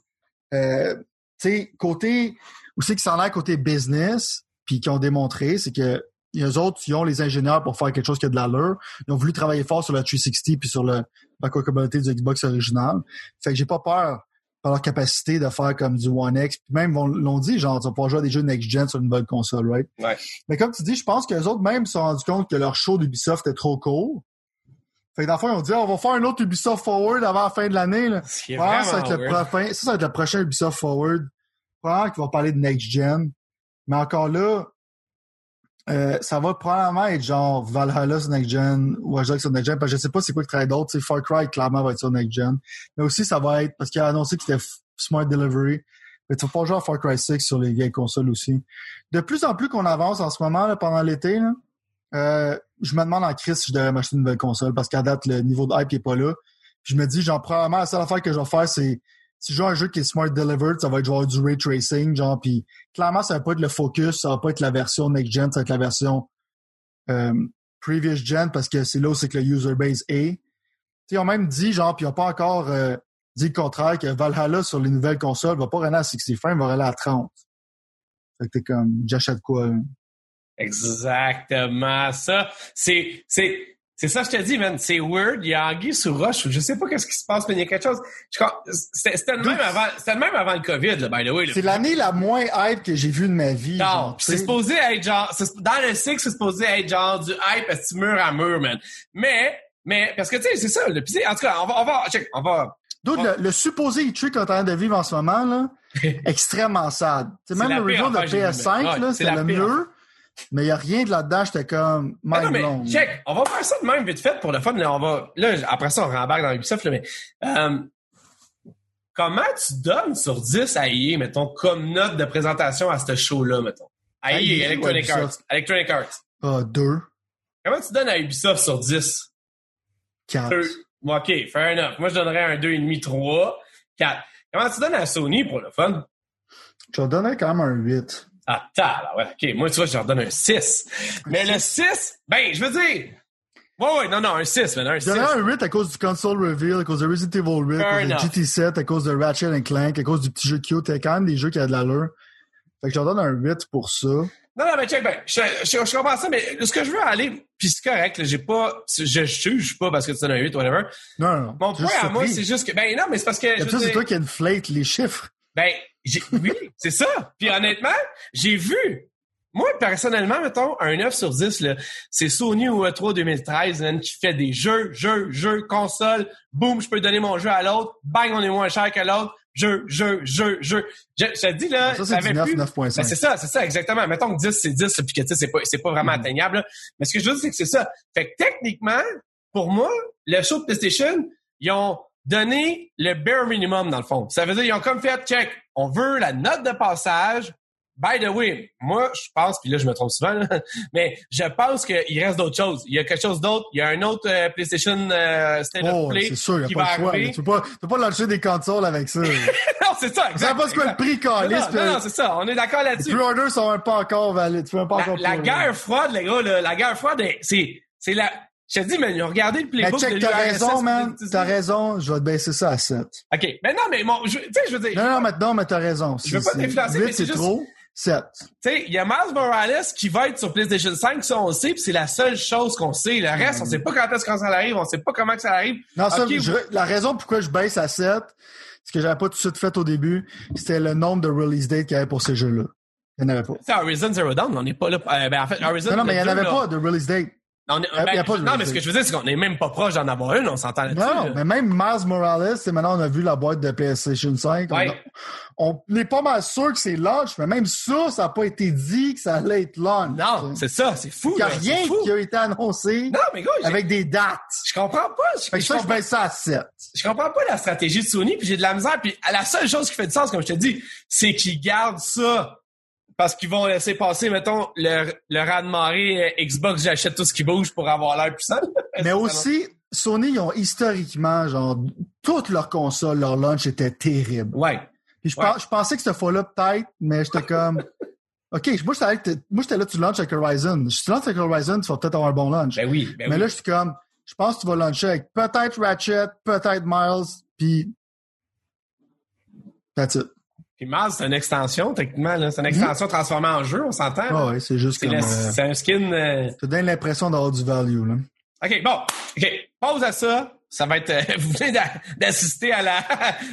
[SPEAKER 2] euh, tu sais, côté, où c'est qu'ils s'en aillent côté business, puis qui ont démontré, c'est que les autres, ils ont les ingénieurs pour faire quelque chose qui a de l'allure. Ils ont voulu travailler fort sur la 360 puis sur le, la compatibilité du Xbox original. Fait que j'ai pas peur par leur capacité de faire comme du One X. Puis même, ils l'ont dit, genre, tu vas pouvoir jouer à des jeux next-gen sur une nouvelle console, right?
[SPEAKER 1] Ouais.
[SPEAKER 2] Mais comme tu dis, je pense que les autres même se sont rendus compte que leur show d'Ubisoft était trop court. Fait que dans le fond, ils ont dit, Ah, on va faire un autre Ubisoft Forward avant la fin de l'année, là.
[SPEAKER 1] Ce qui est
[SPEAKER 2] Probablement, ça, va être le prochain, ça, ça va être le prochain Ubisoft Forward. Probablement qu'il va parler de Next Gen. Mais encore là, euh, ça va probablement être genre Valhalla sur Next Gen, Watch Dogs sur Next Gen, parce que je sais pas c'est quoi le travail d'autre. Far Cry, clairement, va être sur Next Gen. Mais aussi, ça va être, parce qu'il a annoncé qu'il était f- Smart Delivery. Mais tu vas pas jouer à Far Cry 6 sur les vieilles consoles aussi. De plus en plus qu'on avance en ce moment, là, pendant l'été, euh, je me demande en crise si je devrais m'acheter une nouvelle console, parce qu'à date, le niveau de hype est pas là. Puis je me dis, genre, probablement, la seule affaire que je vais faire, c'est si je joue un jeu qui est smart delivered, ça va être genre du ray tracing, genre, puis clairement, ça va pas être le focus, ça va pas être la version next gen, ça va être la version euh, previous gen, parce que c'est là où c'est que le user base est. Tu sais, ils ont même dit, genre, puis ils ont pas encore euh, dit le contraire, que Valhalla sur les nouvelles consoles va pas runner à 60 frames, va runner à 30. Fait que t'es comme, j'achète quoi? là?
[SPEAKER 1] Exactement ça. C'est, c'est, c'est ça, je te dis, man. C'est weird. Il y a Anguille sous roche. Je sais pas qu'est-ce qui se passe, mais il y a quelque chose. C'était, le même avant, c'était le même avant le COVID, là, by the way.
[SPEAKER 2] C'est l'année la moins hype que j'ai vue de ma vie.
[SPEAKER 1] Non, c'est supposé être genre, dans le six, c'est supposé être genre du hype à mur à mur, man? Mais, mais, parce que tu sais, c'est ça, le pis en tout cas, on va, on va, check, on va,
[SPEAKER 2] Dude, le, le supposé E3 qu'on est en train de vivre en ce moment, là, extrêmement sad. C'est même le review de
[SPEAKER 1] affaire que j'ai vue,
[SPEAKER 2] PS5,
[SPEAKER 1] man.
[SPEAKER 2] là, c'est le mieux, mais il n'y a rien de là-dedans, j'étais comme
[SPEAKER 1] Ah non, mais check, on va faire ça de même vite fait pour le fun. Là, on va, là, après ça, on rembarque dans Ubisoft, là, mais euh, comment tu donnes sur 10 à EA, mettons, comme note de présentation à ce show-là, mettons? À EA,
[SPEAKER 2] EA ou
[SPEAKER 1] Electronic Arts. Electronic Arts.
[SPEAKER 2] Ah, deux,
[SPEAKER 1] Comment tu donnes à Ubisoft sur 10?
[SPEAKER 2] quatre.
[SPEAKER 1] Deux. Bon, OK, fair enough. Moi, je donnerais un 2,5, 3, 4. Comment tu donnes à Sony pour le fun?
[SPEAKER 2] Je vais donner quand même un 8.
[SPEAKER 1] Ah, t'as, ouais, OK. Moi, tu vois, je leur donne un 6. Mais le 6, ben, je veux dire... Ouais, ouais, non, non, un 6, mais un
[SPEAKER 2] Je
[SPEAKER 1] 6.
[SPEAKER 2] donnerais un 8 à cause du console reveal, à cause de Resident Evil 8, à cause de
[SPEAKER 1] enough.
[SPEAKER 2] GT7, à cause de Ratchet Clank, à cause du petit jeu cute. Il y a quand même des jeux qui ont de l'allure. Fait que je leur donne un 8 pour ça.
[SPEAKER 1] Non, non, mais check, ben, je, je, je comprends ça, mais ce que je veux aller, puis c'est correct, j'ai pas, je juge pas parce que tu donnes un 8, whatever.
[SPEAKER 2] Non, non, non.
[SPEAKER 1] Mon point à moi, c'est juste que, ben non, mais c'est parce que,
[SPEAKER 2] Comme ça, c'est toi qui inflate les chiffres.
[SPEAKER 1] ben, oui, c'est ça. Puis honnêtement, j'ai vu, moi, personnellement, mettons, un 9 sur 10, là, c'est Sony ou E3 2013, man, qui fait des jeux, jeux, jeux, console, boum, je peux donner mon jeu à l'autre, bang, on est moins cher que l'autre, jeu, jeu, jeu, jeu. Je, je te dis, là,
[SPEAKER 2] Ça, c'est
[SPEAKER 1] avait
[SPEAKER 2] du 9,
[SPEAKER 1] plus-
[SPEAKER 2] 9.5.
[SPEAKER 1] Ben, c'est ça, c'est ça, exactement. Mettons que 10, c'est 10, puis que tu sais, c'est pas, c'est pas vraiment
[SPEAKER 2] Mhm.
[SPEAKER 1] atteignable. là. Mais ce que je veux dire, c'est que c'est ça. Fait que techniquement, pour moi, le show de PlayStation, ils ont donné le bare minimum, dans le fond. Ça veut dire, ils ont comme fait, check, on veut la note de passage. By the way, moi, je pense, puis là, je me trompe souvent, là, mais je pense qu'il reste d'autres choses. Il y a quelque chose d'autre. Il y a un autre euh, PlayStation euh, State
[SPEAKER 2] Oh,
[SPEAKER 1] Play
[SPEAKER 2] c'est sûr, il
[SPEAKER 1] qui
[SPEAKER 2] n'y a
[SPEAKER 1] va
[SPEAKER 2] pas le choix.
[SPEAKER 1] arriver.
[SPEAKER 2] Tu peux pas, tu peux pas lancer des consoles avec ça.
[SPEAKER 1] non, c'est ça, exact.
[SPEAKER 2] pas ce que le prix, calice.
[SPEAKER 1] non, non, non, c'est ça. On est d'accord
[SPEAKER 2] Les
[SPEAKER 1] là-dessus.
[SPEAKER 2] pre-orders sont même pas encore valides. Tu peux même pas
[SPEAKER 1] La,
[SPEAKER 2] encore
[SPEAKER 1] la guerre froide, les gars, là, la guerre froide, c'est, c'est la, je te dis, man, ils ont regardé le
[SPEAKER 2] Mais
[SPEAKER 1] playbook
[SPEAKER 2] check,
[SPEAKER 1] de
[SPEAKER 2] t'as raison, man. T'as raison. Je vais te baisser ça à 7.
[SPEAKER 1] OK. Mais non, mais mon, tu sais, je veux dire,
[SPEAKER 2] Non, non, maintenant, mais t'as raison.
[SPEAKER 1] Je veux pas t'influencer, mais c'est juste-
[SPEAKER 2] trop. 7.
[SPEAKER 1] tu sais, il y a Miles Morales qui va être sur PlayStation 5, ça, on le sait, puis c'est la seule chose qu'on sait. Le reste, on sait pas quand est-ce que ça arrive, on sait pas comment que ça arrive.
[SPEAKER 2] Non, ça, je- la raison pourquoi je baisse à 7, ce que j'avais pas tout de suite fait au début, c'était le nombre de release dates qu'il y avait pour ces jeux-là. Il n'y en avait pas.
[SPEAKER 1] C'est Horizon Zero Dawn, on n'est pas là. euh, ben, en fait, Horizon.
[SPEAKER 2] Non, non, mais il n'y en avait pas de release date.
[SPEAKER 1] On est-
[SPEAKER 2] y a-
[SPEAKER 1] ben,
[SPEAKER 2] a pas
[SPEAKER 1] non, mais ce que je veux dire, c'est qu'on est même pas proche d'en avoir une, on s'entend là-dessus.
[SPEAKER 2] Non,
[SPEAKER 1] là.
[SPEAKER 2] mais même Miles Morales, c'est maintenant on a vu la boîte de PlayStation 5. on
[SPEAKER 1] Ouais.
[SPEAKER 2] On, est pas mal sûr que c'est launch, mais même ça, ça n'a pas été dit que ça allait être launch.
[SPEAKER 1] Non, c'est ça, c'est fou.
[SPEAKER 2] Il n'y a
[SPEAKER 1] là,
[SPEAKER 2] rien qui a été annoncé
[SPEAKER 1] Non, mais gars,
[SPEAKER 2] avec des dates.
[SPEAKER 1] je comprends pas. Je,
[SPEAKER 2] Fait que
[SPEAKER 1] je
[SPEAKER 2] ça, je
[SPEAKER 1] comprends-
[SPEAKER 2] ça à 7.
[SPEAKER 1] je comprends pas la stratégie de Sony, puis j'ai de la misère. Puis la seule chose qui fait du sens, comme je te dis, c'est qu'ils gardent ça parce qu'ils vont laisser passer, mettons, le, le raz-de-marée euh, Xbox, j'achète tout ce qui bouge pour avoir l'air puissant.
[SPEAKER 2] Mais aussi, Sony, ils ont historiquement, genre, toutes leurs consoles, leur launch était terrible.
[SPEAKER 1] Ouais.
[SPEAKER 2] Puis je,
[SPEAKER 1] Ouais.
[SPEAKER 2] pens- je pensais que cette fois-là, peut-être, mais j'étais comme, OK, moi, j'étais allé- moi, j'étais là, tu launches avec Horizon. Si tu lances avec Horizon, tu vas peut-être avoir un bon launch.
[SPEAKER 1] Ben oui. Ben
[SPEAKER 2] mais
[SPEAKER 1] oui.
[SPEAKER 2] là, je suis comme, je pense que tu vas launcher avec peut-être Ratchet, peut-être Miles, puis that's it.
[SPEAKER 1] Puis c'est une extension, techniquement. C'est une extension transformée en jjeu, on s'entend.
[SPEAKER 2] Ah ouais, c'est juste
[SPEAKER 1] C'est
[SPEAKER 2] comme... euh,
[SPEAKER 1] c'est un skin... euh,
[SPEAKER 2] ça donne l'impression d'avoir du value, là.
[SPEAKER 1] OK, bon. OK, pause à ça. Ça va être... euh, vous venez d'a- d'assister à la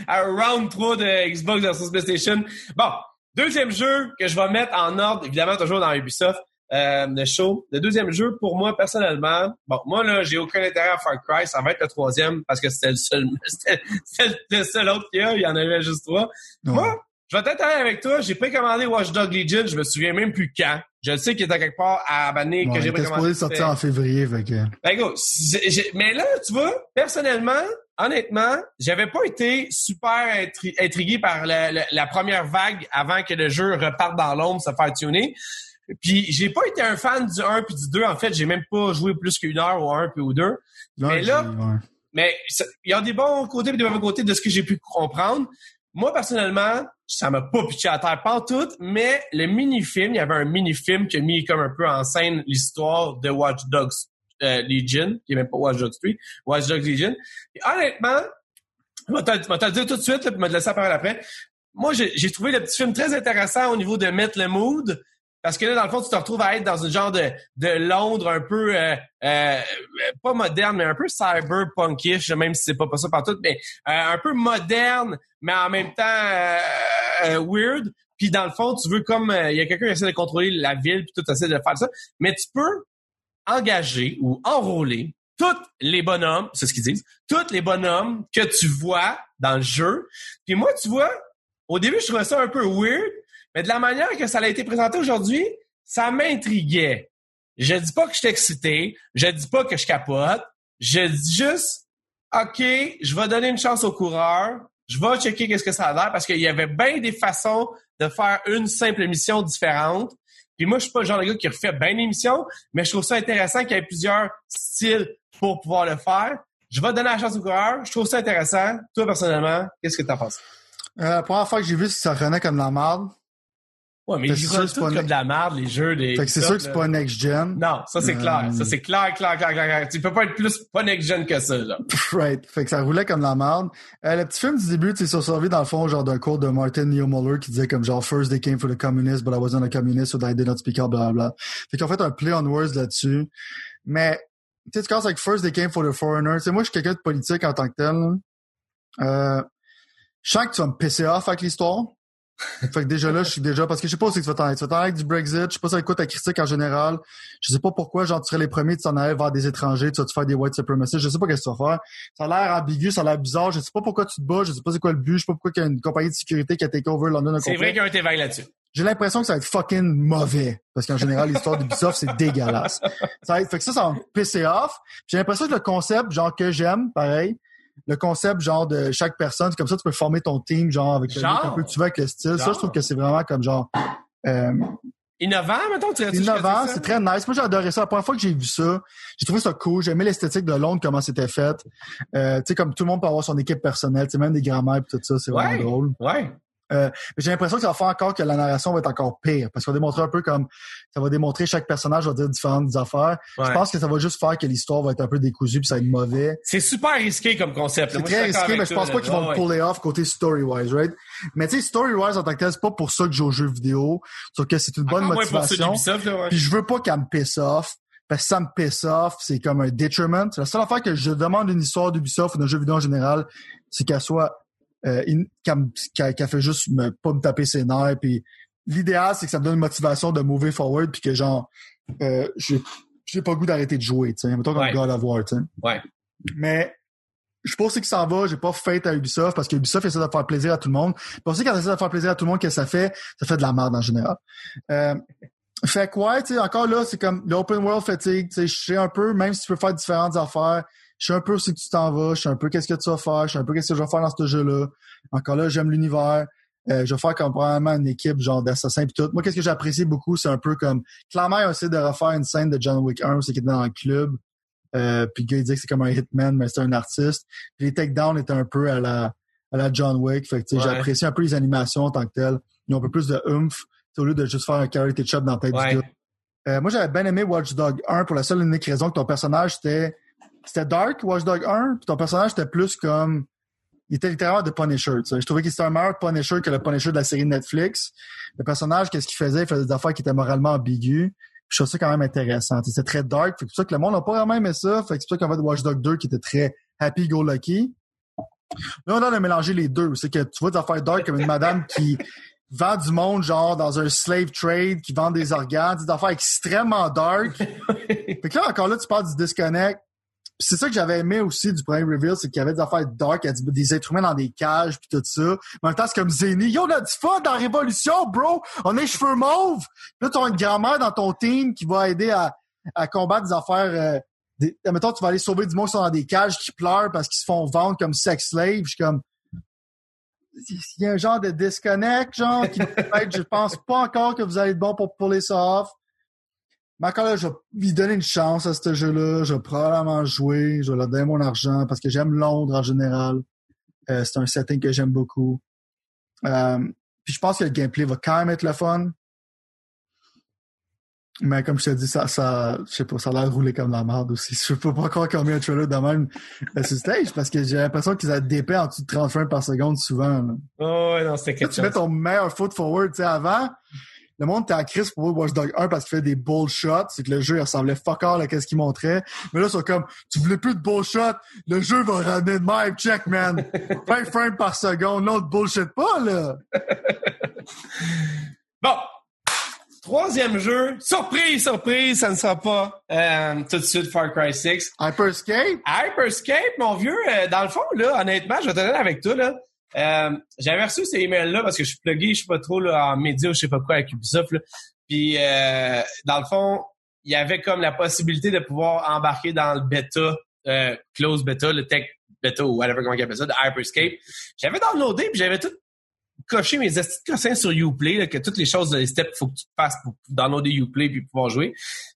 [SPEAKER 1] à un round 3 de Xbox versus PlayStation. Bon, deuxième jeu que je vais mettre en ordre, évidemment toujours dans Ubisoft, euh, le show. Le deuxième jeu, pour moi, personnellement, bon, moi, là, j'ai aucun intérêt à Far Cry. Ça va être le troisième parce que c'était le seul, c'était c'était le seul autre qu'il y a. Il y en avait juste trois.
[SPEAKER 2] Ouais.
[SPEAKER 1] Moi, je vais être avec toi. J'ai précommandé Watch Dog Legion. Je me souviens même plus quand. Je sais qu'il était quelque part à Abané
[SPEAKER 2] Ouais,
[SPEAKER 1] que
[SPEAKER 2] il
[SPEAKER 1] j'ai précommandé.
[SPEAKER 2] supposé sortir en février, fait que...
[SPEAKER 1] Ben, go, mais là, tu vois, personnellement, honnêtement, j'avais pas été super intri- intrigué par la, la- la première vague avant que le jeu reparte dans l'ombre, se faire tuner. Puis j'ai pas été un fan du 1 puis du 2. En fait, j'ai même pas joué plus qu'une heure au 1 puis au 2. Mais là-
[SPEAKER 2] ouais.
[SPEAKER 1] Mais il y a des bons côtés et des mauvais côtés de ce que j'ai pu comprendre. Moi, personnellement, ça m'a pas pitché à terre, pas tout, mais le mini-film, il y avait un mini-film qui a mis comme un peu en scène l'histoire de Watch Dogs euh, Legion, qui est même pas Watch Dogs 3, Watch Dogs Legion. Honnêtement, je vais te, le dire tout de suite, là, puis me laisser la parole après. Moi, j'ai trouvé le petit film très intéressant au niveau de mettre le mood. Parce que là, dans le fond, tu te retrouves à être dans un genre de, de Londres un peu, euh, euh, pas moderne, mais un peu cyberpunkish, même si c'est pas, pas ça partout, mais euh, un peu moderne, mais en même temps euh, euh, weird. Puis dans le fond, tu veux comme, euh, il y a quelqu'un qui essaie de contrôler la ville, puis tout essaie de faire ça. Mais tu peux engager ou enrôler tous les bonhommes, c'est ce qu'ils disent, tous les bonhommes que tu vois dans le jeu. Puis moi, tu vois, au début, je trouvais ça un peu weird, mais de la manière que ça a été présenté aujourd'hui, ça m'intriguait. Je dis pas que je suis excité, je dis pas que je capote, je dis juste, OK, je vais donner une chance au coureur, je vais checker qu'est-ce que ça a l'air, parce qu'il y avait bien des façons de faire une simple mission différente. Puis moi, je suis pas le genre de gars qui refait bien l'émission, mais je trouve ça intéressant qu'il y ait plusieurs styles pour pouvoir le faire. Je vais donner la chance au coureur. Je trouve ça intéressant. Toi, personnellement, qu'est-ce que t'en penses?
[SPEAKER 2] Euh, la première fois que j'ai vu, ça renaît comme la merde.
[SPEAKER 1] Ouais, mais ils jouent
[SPEAKER 2] sûr que
[SPEAKER 1] tout
[SPEAKER 2] c'est pas
[SPEAKER 1] comme de la merde, les jeux des.
[SPEAKER 2] Fait que c'est sûr que c'est pas next-gen.
[SPEAKER 1] Non, ça c'est
[SPEAKER 2] Euh,
[SPEAKER 1] clair. Ça c'est clair, clair, clair, clair, clair. Tu peux pas être plus pas next-gen que ça, là.
[SPEAKER 2] Right. Fait que ça roulait comme de la merde. Euh, le petit film du début, tu sais, servi dans le fond, genre d'un cours de Martin Niemöller qui disait comme genre, first they came for the communists, but I wasn't a communist, so I did not speak out, blablabla. Fait qu'ils ont fait un play on words là-dessus. Mais, tu sais, tu commences avec first they came for the foreigner. Tu sais, moi, je suis quelqu'un de politique en tant que tel. Euh, je sens que tu vas me pisser off avec l'histoire. fait que déjà là, je suis déjà, parce que je sais pas où c'est que tu vas t'en aller. Tu vas t'en avec du Brexit, je sais pas ça quoi ta critique en général. Je sais pas pourquoi, genre, tu serais les premiers de t'en aller vers des étrangers, tu vas te faire des white supremacists, je sais pas qu'est-ce que tu vas faire. Ça a l'air ambigu, ça a l'air bizarre, je sais pas pourquoi tu te bats, je sais pas c'est quoi le but, je sais pas pourquoi il y a une compagnie de sécurité qui a take over London
[SPEAKER 1] C'est vrai qu'il y a un été vague là-dessus.
[SPEAKER 2] J'ai l'impression que ça va être fucking mauvais. Parce qu'en général, l'histoire d'Ubisoft, c'est dégueulasse. Ça va être- fait que ça, ça va me pisser off. J'ai l'impression que le concept, genre, que j'aime, pareil, le concept, genre, de chaque personne, c'est comme ça, tu peux former ton team, genre, avec
[SPEAKER 1] Genre.
[SPEAKER 2] un peu tu veux avec le style. Ça, je trouve que c'est vraiment comme, genre, euh,
[SPEAKER 1] Innovant, mettons, tu
[SPEAKER 2] innovant, c'est très nice. Moi, j'ai adoré ça. La première fois que j'ai vu ça, j'ai trouvé ça cool. J'aimais l'esthétique de Londres, comment c'était fait. Euh, tu sais, comme tout le monde peut avoir son équipe personnelle, tu sais, même des grands-mères et tout ça, c'est vraiment drôle.
[SPEAKER 1] Ouais.
[SPEAKER 2] Mais j'ai l'impression que ça va faire encore que la narration va être encore pire. Parce qu'on va démontrer un peu comme ça va démontrer chaque personnage va dire différentes affaires.
[SPEAKER 1] ouais.
[SPEAKER 2] Je pense que ça va juste faire que l'histoire va être un peu décousue puis ça va être mauvais.
[SPEAKER 1] C'est super risqué comme concept.
[SPEAKER 2] C'est très risqué, mais je pense pas qu'ils vont
[SPEAKER 1] Ouais,
[SPEAKER 2] le puller off côté story-wise, right? Mais tu sais, story-wise en tant que tel, c'est pas pour ça que je joue aux jeux vidéo. Sauf que c'est une bonne
[SPEAKER 1] Encore moins pour ceux
[SPEAKER 2] motivation.
[SPEAKER 1] d'Ubisoft, là, ouais.
[SPEAKER 2] Puis je veux pas qu'elle me piss off. Parce que ça me piss off, c'est comme un detriment. La seule affaire que je demande d'une histoire d'Ubisoft ou d'un jeu vidéo en général, c'est qu'elle soit euh, qu'elle qu'elle fait juste me, pas me taper ses nerfs. Puis l'idéal, c'est que ça me donne une motivation de move forward puis que genre euh, j'ai pas le goût d'arrêter de jouer, tu sais. Mettons comme
[SPEAKER 1] Ouais.
[SPEAKER 2] God of War, tu sais.
[SPEAKER 1] Ouais.
[SPEAKER 2] Mais je pense que ça va, j'ai pas fait à Ubisoft parce que Ubisoft essaie de faire plaisir à tout le monde. Puis aussi quand ça essaie de faire plaisir à tout le monde, qu'est-ce que ça fait? Ça fait de la merde en général. Euh, fait que ouais, tu sais, encore là, c'est comme l'open world fatigue, tu sais, je sais un peu, même si tu peux faire différentes affaires, je sais un peu où c'est que tu t'en vas, je sais un peu qu'est-ce que tu vas faire, je sais un peu qu'est-ce que je vais faire dans ce jeu-là. Encore là, j'aime l'univers. Euh, je vais faire comme probablement une équipe genre d'assassins pis tout. Moi, qu'est-ce que j'apprécie beaucoup, c'est un peu comme clairement, ils ont essayé de refaire une scène de John Wick 1 où c'est qu'il était dans le club. Euh, puis le gars il disait que c'est comme un hitman, mais c'est un artiste. Puis les takedowns étaient un peu à la à la John Wick. Fait que
[SPEAKER 1] Ouais.
[SPEAKER 2] apprécié un peu les animations en tant que telles. Ils ont un peu plus de oomph, au lieu de juste faire un karate chop dans la tête
[SPEAKER 1] Ouais.
[SPEAKER 2] du gars. Euh, moi, j'avais bien aimé Watch Dog 1 pour la seule et unique raison que ton personnage c'était c'était dark, Watch Dog 1, puis ton personnage était plus comme il était littéralement de Punisher. Tu sais. Je trouvais qu'il était un meilleur Punisher que le Punisher de la série Netflix. Le personnage, qu'est-ce qu'il faisait? Il faisait des affaires qui étaient moralement ambiguës. Je trouve ça quand même intéressant. C'était très dark. C'est pour ça que le monde n'a pas vraiment aimé ça. Fait que c'est pour ça qu'en fait, Watch Dog 2, qui était très happy-go-lucky. Là, on a mélangé les deux. C'est que tu vois des affaires dark comme une madame qui vend du monde, genre, dans un slave trade, qui vend des organes, des affaires extrêmement dark. fait que là, encore là, tu parles du disconnect. C'est ça que j'avais aimé aussi du premier reveal, c'est qu'il y avait des affaires dark, des êtres humains dans des cages, puis tout ça. Mais en même temps, c'est comme Zéni. Yo, on a du fun dans la Révolution, bro! On est cheveux mauves! Là, tu as une grand-mère dans ton team qui va aider à, combattre des affaires... Euh, des, mettons, tu vas aller sauver du monde qui sont dans des cages, qui pleurent parce qu'ils se font vendre comme sex slave. Je comme... Il y a un genre de disconnect, genre, qui peut-être, je pense pas encore que vous allez être bon pour puller ça off. Mais encore là, je vais lui donner une chance à ce jeu-là. Je vais probablement jouer. Je vais leur donner mon argent parce que j'aime Londres en général. Euh, c'est un setting que j'aime beaucoup. Euh, puis je pense que le gameplay va quand même être le fun. Mais comme je te dis, ça, ça, je sais pas, ça a l'air roulé comme la merde aussi. Je peux pas croire qu'on met un trailer de même à ce stage parce que j'ai l'impression qu'ils ont des en dessous de 30 frames par seconde souvent.
[SPEAKER 1] Oh, ouais, non, c'était quelque
[SPEAKER 2] chose. Tu mets ton meilleur foot forward, tu sais, avant, le monde était à crise pour Watch Dog 1 parce qu'il fait des bullshots. C'est que le jeu, il ressemblait fuck all à qu'est-ce qu'il montrait. Mais là, c'est comme, tu voulais plus de bullshot. Le jeu va ramener de même. Check, man. 20 frames par seconde. Non, bullshit pas, là.
[SPEAKER 1] bon. Troisième jeu. Surprise, surprise, ça ne sera pas euh, tout de suite Far Cry 6.
[SPEAKER 2] Hyperscape?
[SPEAKER 1] Hyperscape, mon vieux. Euh, dans le fond, là, honnêtement, je vais te donner avec toi, là. Euh, j'avais reçu ces emails-là parce que je suis plugué, je sais pas trop là, en médias ou je sais pas quoi avec Ubisoft. Là. Puis euh, dans le fond, il y avait comme la possibilité de pouvoir embarquer dans le bêta, euh, close bêta, le tech bêta ou whatever comment on appelle ça, de Hyperscape. J'avais downloadé puis j'avais tout coché mes cossins sur Uplay, là, que toutes les choses, les steps, faut que tu fasses pour downloader Uplay puis pouvoir jouer.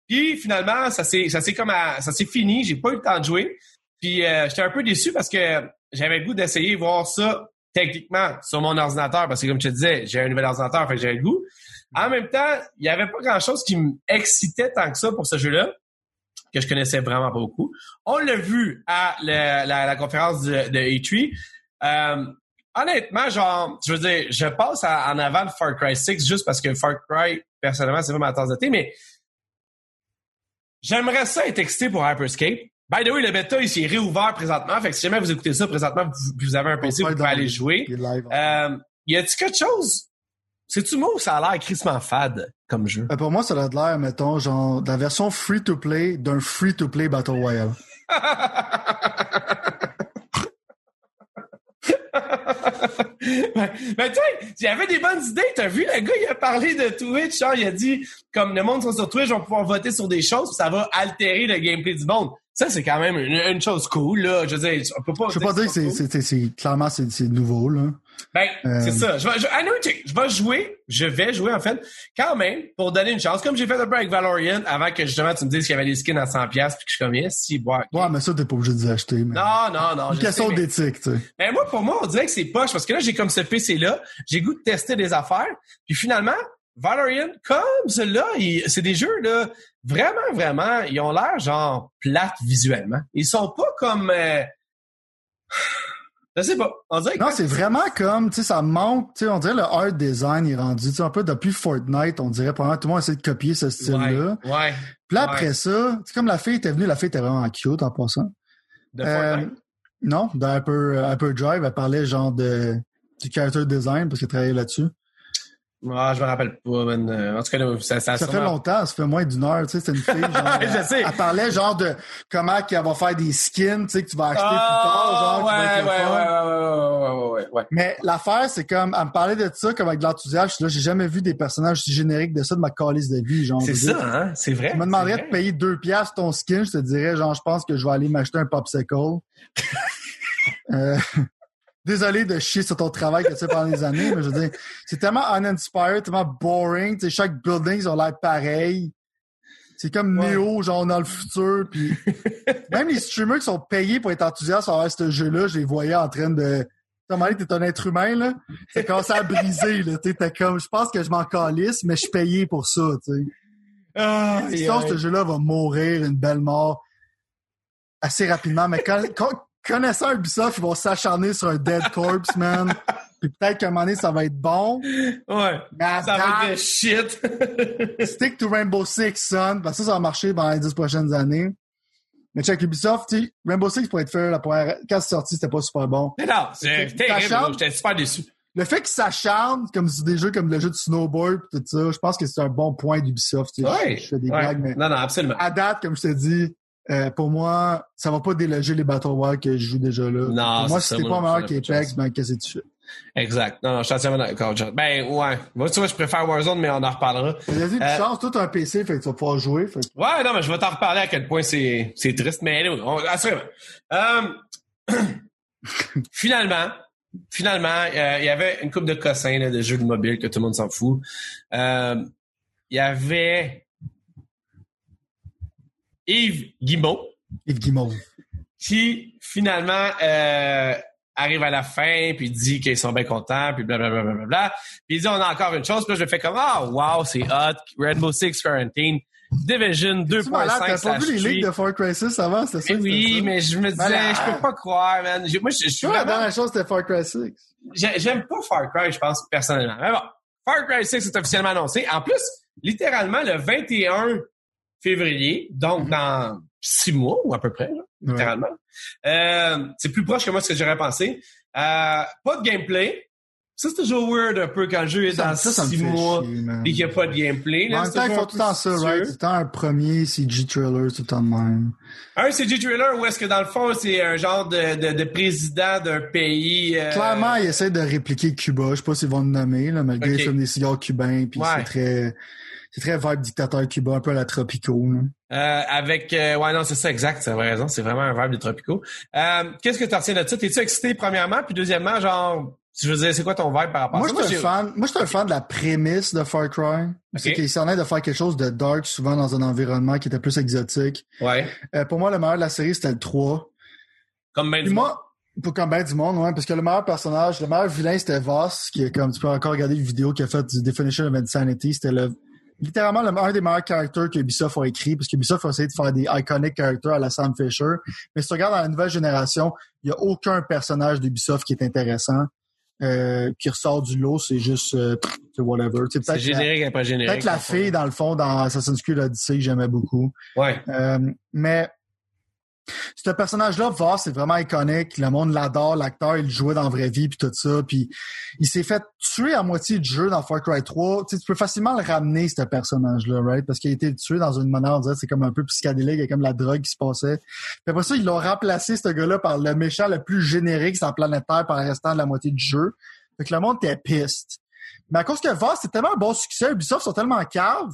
[SPEAKER 1] Puis finalement, ça s'est ça s'est comme ça s'est fini, j'ai pas eu le temps de jouer. Puis euh, j'étais un peu déçu parce que j'avais le goût d'essayer voir ça techniquement sur mon ordinateur, parce que comme je te disais, j'ai un nouvel ordinateur, fait que j'ai le goût. En même temps, il n'y avait pas grand-chose qui m'excitait tant que ça pour ce jeu-là, que je connaissais vraiment pas beaucoup. On l'a vu à la, conférence de, de E3. Euh, honnêtement, genre, je veux dire, je passe en avant de Far Cry 6 juste parce que Far Cry, personnellement, c'est pas ma tasse de thé, mais j'aimerais ça être excité pour Hyperscape. By the way, le bêta, il s'est réouvert présentement. Fait que si jamais vous écoutez ça présentement, vous, vous avez un PC, vous pouvez aller jouer. Euh, y a-t-il quelque chose? C'est-tu moi ou ça a l'air crissement fade comme jeu?
[SPEAKER 2] Euh, pour moi, ça a l'air, mettons, genre, la version free-to-play d'un free-to-play Battle Royale.
[SPEAKER 1] mais tu sais, il y avait des bonnes idées. T'as vu, le gars, il a parlé de Twitch. Il a dit, comme le monde sont sur Twitch, on va pouvoir voter sur des choses, ça va altérer le gameplay du monde. Ça, c'est quand même une, chose cool, là. Je veux dire, on peut pas.
[SPEAKER 2] Je peux pas dire que c'est, clairement, c'est, nouveau, là.
[SPEAKER 1] Ben, c'est euh, ça. Je vais, je, je vais jouer, je vais jouer, en fait, quand même, pour donner une chance. Comme j'ai fait peu avec Valorant, avant que justement tu me dises qu'il y avait des skins à 100$, puis que je suis comme, si,
[SPEAKER 2] bois. Ouais, mais ça, t'es pas obligé de les acheter, mais...
[SPEAKER 1] Non, non, non.
[SPEAKER 2] Une question d'éthique, tu sais.
[SPEAKER 1] Mais moi, pour moi, on dirait que c'est poche, parce que là, j'ai comme ce PC-là, j'ai goût de tester des affaires, puis finalement, Valorant, comme cela, c'est des jeux là vraiment vraiment, ils ont l'air genre plates visuellement. Ils sont pas comme euh... je sais pas. On dirait
[SPEAKER 2] non, c'est vraiment comme tu sais ça manque, tu sais on dirait le art design est rendu, tu sais un peu depuis Fortnite, on dirait pendant tout le monde essaie de copier ce style-là.
[SPEAKER 1] Ouais. ouais
[SPEAKER 2] Puis là après ça, c'est comme la fille était venue, la fille était vraiment cute en passant.
[SPEAKER 1] De Fortnite? Euh,
[SPEAKER 2] non, dans Hyper, Drive, elle parlait genre de du character design parce qu'elle travaillait là-dessus.
[SPEAKER 1] Ah, je me rappelle pas, man. En tout cas, ça,
[SPEAKER 2] ça, ça fait longtemps, ça fait moins d'une heure, tu sais, c'est une fille, genre.
[SPEAKER 1] je sais.
[SPEAKER 2] Elle, parlait, genre, de comment qu'elle va faire des skins, tu sais, que tu vas acheter plus tard,
[SPEAKER 1] genre, ouais, ouais, ouais, ouais, ouais, ouais, ouais,
[SPEAKER 2] Mais l'affaire, c'est comme, elle me parlait de ça, comme avec de l'enthousiasme. Là, j'ai jamais vu des personnages aussi génériques de ça de ma calice de vie, genre.
[SPEAKER 1] C'est ça, hein? C'est vrai.
[SPEAKER 2] Tu me demanderais de payer deux piastres ton skin, je te dirais, genre, je pense que je vais aller m'acheter un popsicle. euh, désolé de chier sur ton travail que tu fais pendant des années, mais je veux dire, c'est tellement uninspired, tellement boring. Tu sais, chaque building, ils ont l'air pareil. C'est comme Neo, genre dans le futur. Puis même les streamers qui sont payés pour être enthousiastes envers ce jeu-là, je les voyais en train de. T'as t'es un être humain, là. T'as commencé à briser, là. T'es comme, je pense que je m'en calisse, mais je suis payé pour ça, tu sais. Ah, Sinon, ce jeu-là va mourir une belle mort assez rapidement. Mais quand, connaissant Ubisoft, ils vont s'acharner sur un Dead Corpse, man. Puis peut-être qu'à un moment donné, ça va être bon.
[SPEAKER 1] Ouais.
[SPEAKER 2] Mais
[SPEAKER 1] Ça va être shit.
[SPEAKER 2] stick to Rainbow Six, son. Parce que ça, ça va marcher pendant les 10 prochaines années. Mais check Ubisoft, tu sais, Rainbow Six pour être fait, la première, quand c'est sorti, c'était pas super bon.
[SPEAKER 1] Mais non, c'est terrible. J'étais super déçu.
[SPEAKER 2] Le fait qu'ils s'acharnent, comme sur des jeux comme le jeu de snowboard pis tout ça, je pense que c'est un bon point d'Ubisoft.
[SPEAKER 1] Ouais.
[SPEAKER 2] Je, je fais des
[SPEAKER 1] Ouais.
[SPEAKER 2] blagues, mais
[SPEAKER 1] Non, non, absolument.
[SPEAKER 2] à date, comme je te dis, euh, pour moi, ça va pas déloger les Battle Royale que je joue déjà là.
[SPEAKER 1] Non,
[SPEAKER 2] pour moi, si t'es pas meilleur qu'Apex, ben qu'est-ce que tu fais?
[SPEAKER 1] Exact. Non, non, je suis entièrement d'accord. Ben, ouais. Moi, tu vois, je préfère Warzone, mais on en reparlera.
[SPEAKER 2] Vas-y,
[SPEAKER 1] Euh,
[SPEAKER 2] chance, toi t'as un PC, fait que tu vas pouvoir jouer. Fait que-
[SPEAKER 1] Ouais, non, mais je vais t'en reparler à quel point c'est, c'est triste, mais anyway, on, assurément. Euh, finalement, finalement, euh, il y avait une coupe de cossins là, de jeux de mobile que tout le monde s'en fout. Euh, Il y avait Yves Guimau
[SPEAKER 2] Yves Guimauve.
[SPEAKER 1] qui finalement euh, arrive à la fin puis dit qu'ils sont bien contents puis blablabla bla, bla, bla. puis il dit on a encore une chose puis là je fais comme ah wow c'est hot Rainbow Six Quarantine Division
[SPEAKER 2] Tu malade,
[SPEAKER 1] 2.5
[SPEAKER 2] t'as pas vu les
[SPEAKER 1] 3.
[SPEAKER 2] ligues de Far Cry 6 avant, c'était ça?
[SPEAKER 1] Oui mais je me disais
[SPEAKER 2] Malade.
[SPEAKER 1] je peux pas croire man moi je, je suis
[SPEAKER 2] Toi, la
[SPEAKER 1] vraiment
[SPEAKER 2] dernière chose, c'était Far Cry 6.
[SPEAKER 1] j'ai- j'aime pas Far Cry je pense personnellement mais bon Far Cry 6 est officiellement annoncé en plus littéralement le 21 février donc dans six mois ou à peu près là
[SPEAKER 2] Ouais.
[SPEAKER 1] littéralement. Euh, c'est plus proche que moi ce que j'aurais pensé. Euh, pas de gameplay. Ça, c'est toujours weird un peu quand le jeu est
[SPEAKER 2] Ça,
[SPEAKER 1] dans
[SPEAKER 2] ça,
[SPEAKER 1] six mois et qu'il n'y a pas de gameplay.
[SPEAKER 2] En
[SPEAKER 1] Là,
[SPEAKER 2] même
[SPEAKER 1] c'est
[SPEAKER 2] temps, ils font
[SPEAKER 1] un
[SPEAKER 2] tout le temps ça, right? C'est tout le temps un premier CG trailer, tout le temps de même.
[SPEAKER 1] Un CG trailer où est-ce que dans le fond, c'est un genre de, de, de président d'un pays. euh,
[SPEAKER 2] Clairement, ils essaient de répliquer Cuba. Je sais pas s'ils vont le nommer, là, mais le gars,
[SPEAKER 1] Ok.
[SPEAKER 2] il fume des cigares cubains, puis
[SPEAKER 1] Ouais.
[SPEAKER 2] c'est très, c'est très vibe dictateur cubain, un peu à la Tropico,
[SPEAKER 1] euh, avec euh, ouais non c'est ça exact c'est raison c'est vraiment un vibe des tropicaux euh, qu'est-ce que tu retiens de ça? T'es-tu excité premièrement? Puis deuxièmement genre je veux dire c'est quoi ton vibe par rapport
[SPEAKER 2] Moi,
[SPEAKER 1] à
[SPEAKER 2] je
[SPEAKER 1] ça
[SPEAKER 2] suis un fan, moi, je suis un fan de la prémisse de Far Cry. C'est
[SPEAKER 1] Ok.
[SPEAKER 2] qu'ils s'en est de faire quelque chose de dark, souvent dans un environnement qui était plus exotique.
[SPEAKER 1] ouais
[SPEAKER 2] Euh, pour moi, le meilleur de la série, c'était le 3.
[SPEAKER 1] comme même
[SPEAKER 2] Puis moi, pour comme ben du monde, ouais, parce que le meilleur personnage, le meilleur vilain, c'était Voss, qui est comme, tu peux encore regarder une vidéo qu'il a fait du Definition of Insanity. C'était le, littéralement le, un des meilleurs characters que Ubisoft a écrit, parce que Ubisoft a essayé de faire des iconic characters à la Sam Fisher. Mais si tu regardes dans la nouvelle génération, il y a aucun personnage d'Ubisoft qui est intéressant, euh, qui ressort du lot, c'est juste, euh, whatever.
[SPEAKER 1] C'est
[SPEAKER 2] peut-être la-
[SPEAKER 1] générique après générique
[SPEAKER 2] Peut-être la fille, dans le fond, dans Assassin's Creed Odyssey, j'aimais beaucoup.
[SPEAKER 1] ouais
[SPEAKER 2] Euh, mais ce personnage-là, Voss, c'est vraiment iconique. Le monde l'adore. L'acteur, il jouait dans la vraie vie, puis tout ça. Puis il s'est fait tuer à moitié du jeu dans Far Cry 3. Tu, peux facilement le ramener, ce personnage-là, right? Parce qu'il a été tué dans une manière, on dirait, c'est comme un peu psychédélique, il y a comme la drogue qui se passait. Puis après ça, ils l'ont remplacé, ce gars-là, par le méchant le plus générique sur la planète Terre par le restant de la moitié du jeu. Fait que le monde était piste. Mais à cause que Voss, c'est tellement un bon succès, Ubisoft sont tellement caves,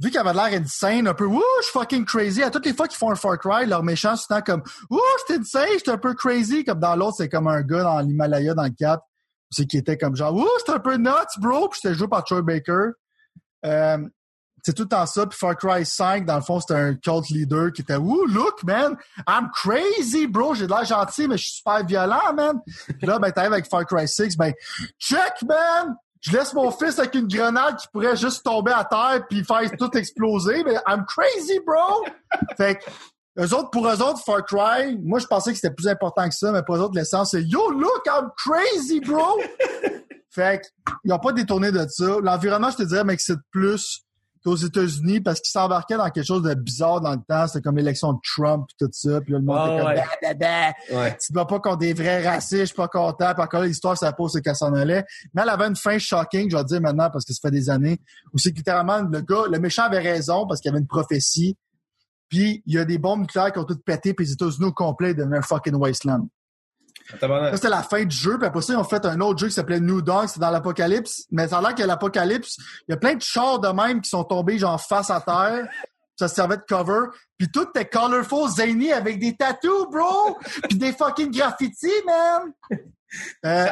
[SPEAKER 2] vu qu'il avait l'air insane, un peu, ouh, je suis fucking crazy. À toutes les fois qu'ils font un Far Cry, leur méchant, temps comme, ouh, j'étais insane, j'étais un peu crazy. Comme dans l'autre, c'est comme un gars dans l'Himalaya, dans le 4, c'est qui était comme genre, ouh, j'étais un peu nuts, bro, puis j'étais joué par Troy Baker. Euh, c'est tout le temps ça. Puis Far Cry 5, dans le fond, c'était un cult leader qui était, ouh, look, man, I'm crazy, bro, j'ai de l'air gentil, mais je suis super violent, man. Puis là, ben, t'arrives avec Far Cry 6, ben, check, man! Je laisse mon fils avec une grenade qui pourrait juste tomber à terre puis faire tout exploser, mais I'm crazy, bro! Fait que, eux autres, pour eux autres, Far Cry, moi, je pensais que c'était plus important que ça, mais pour eux autres, l'essence, c'est Yo, look, I'm crazy, bro! fait que, ils ont pas détourné de ça. L'environnement, je te dirais, m'excite plus qu'aux États-Unis parce qu'ils s'embarquaient dans quelque chose de bizarre dans le temps. C'était comme l'élection de Trump et tout ça. Puis là, le monde
[SPEAKER 1] Ah,
[SPEAKER 2] était comme,
[SPEAKER 1] ouais.
[SPEAKER 2] bah, bah, bah
[SPEAKER 1] ouais
[SPEAKER 2] tu te bats pas contre des vrais racistes, je suis pas content. Puis encore là, l'histoire, ça pose c'est qu'elle s'en allait. Mais elle avait une fin shocking, je vais dire maintenant, parce que ça fait des années, où c'est que littéralement, le gars, le méchant avait raison parce qu'il y avait une prophétie. Puis il y a des bombes nucléaires qui ont toutes pété, puis les États-Unis au complet devenaient un fucking wasteland. Ça, c'était la fin du jeu, puis après ça, ils ont fait un autre jeu qui s'appelait New Dawn, c'est dans l'apocalypse. Mais ça a l'air que l'apocalypse, il y a plein de chars de même qui sont tombés genre face à terre. Ça servait de cover. Puis tout était colorful, zany, avec des tattoos, bro! Puis des fucking graffitis, man! Euh,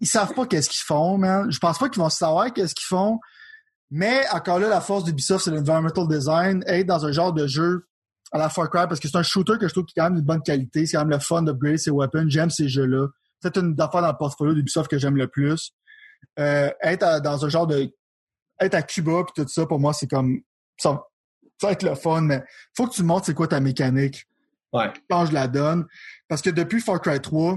[SPEAKER 2] ils savent pas qu'est-ce qu'ils font, man. Je pense pas qu'ils vont savoir qu'est-ce qu'ils font. Mais encore là, la force d'Ubisoft, c'est l'environmental design. Être dans un genre de jeu à la Far Cry, parce que c'est un shooter que je trouve qui est quand même de bonne qualité. C'est quand même le fun d'upgrader ses weapons. J'aime ces jeux-là. C'est une affaire dans le portfolio d'Ubisoft que j'aime le plus. Euh, être à- dans un genre de... Être à Cuba puis tout ça, pour moi, c'est comme... Ça, ça va être le fun, mais faut que tu montres c'est quoi ta mécanique.
[SPEAKER 1] Ouais.
[SPEAKER 2] change la donne. Parce que depuis Far Cry 3,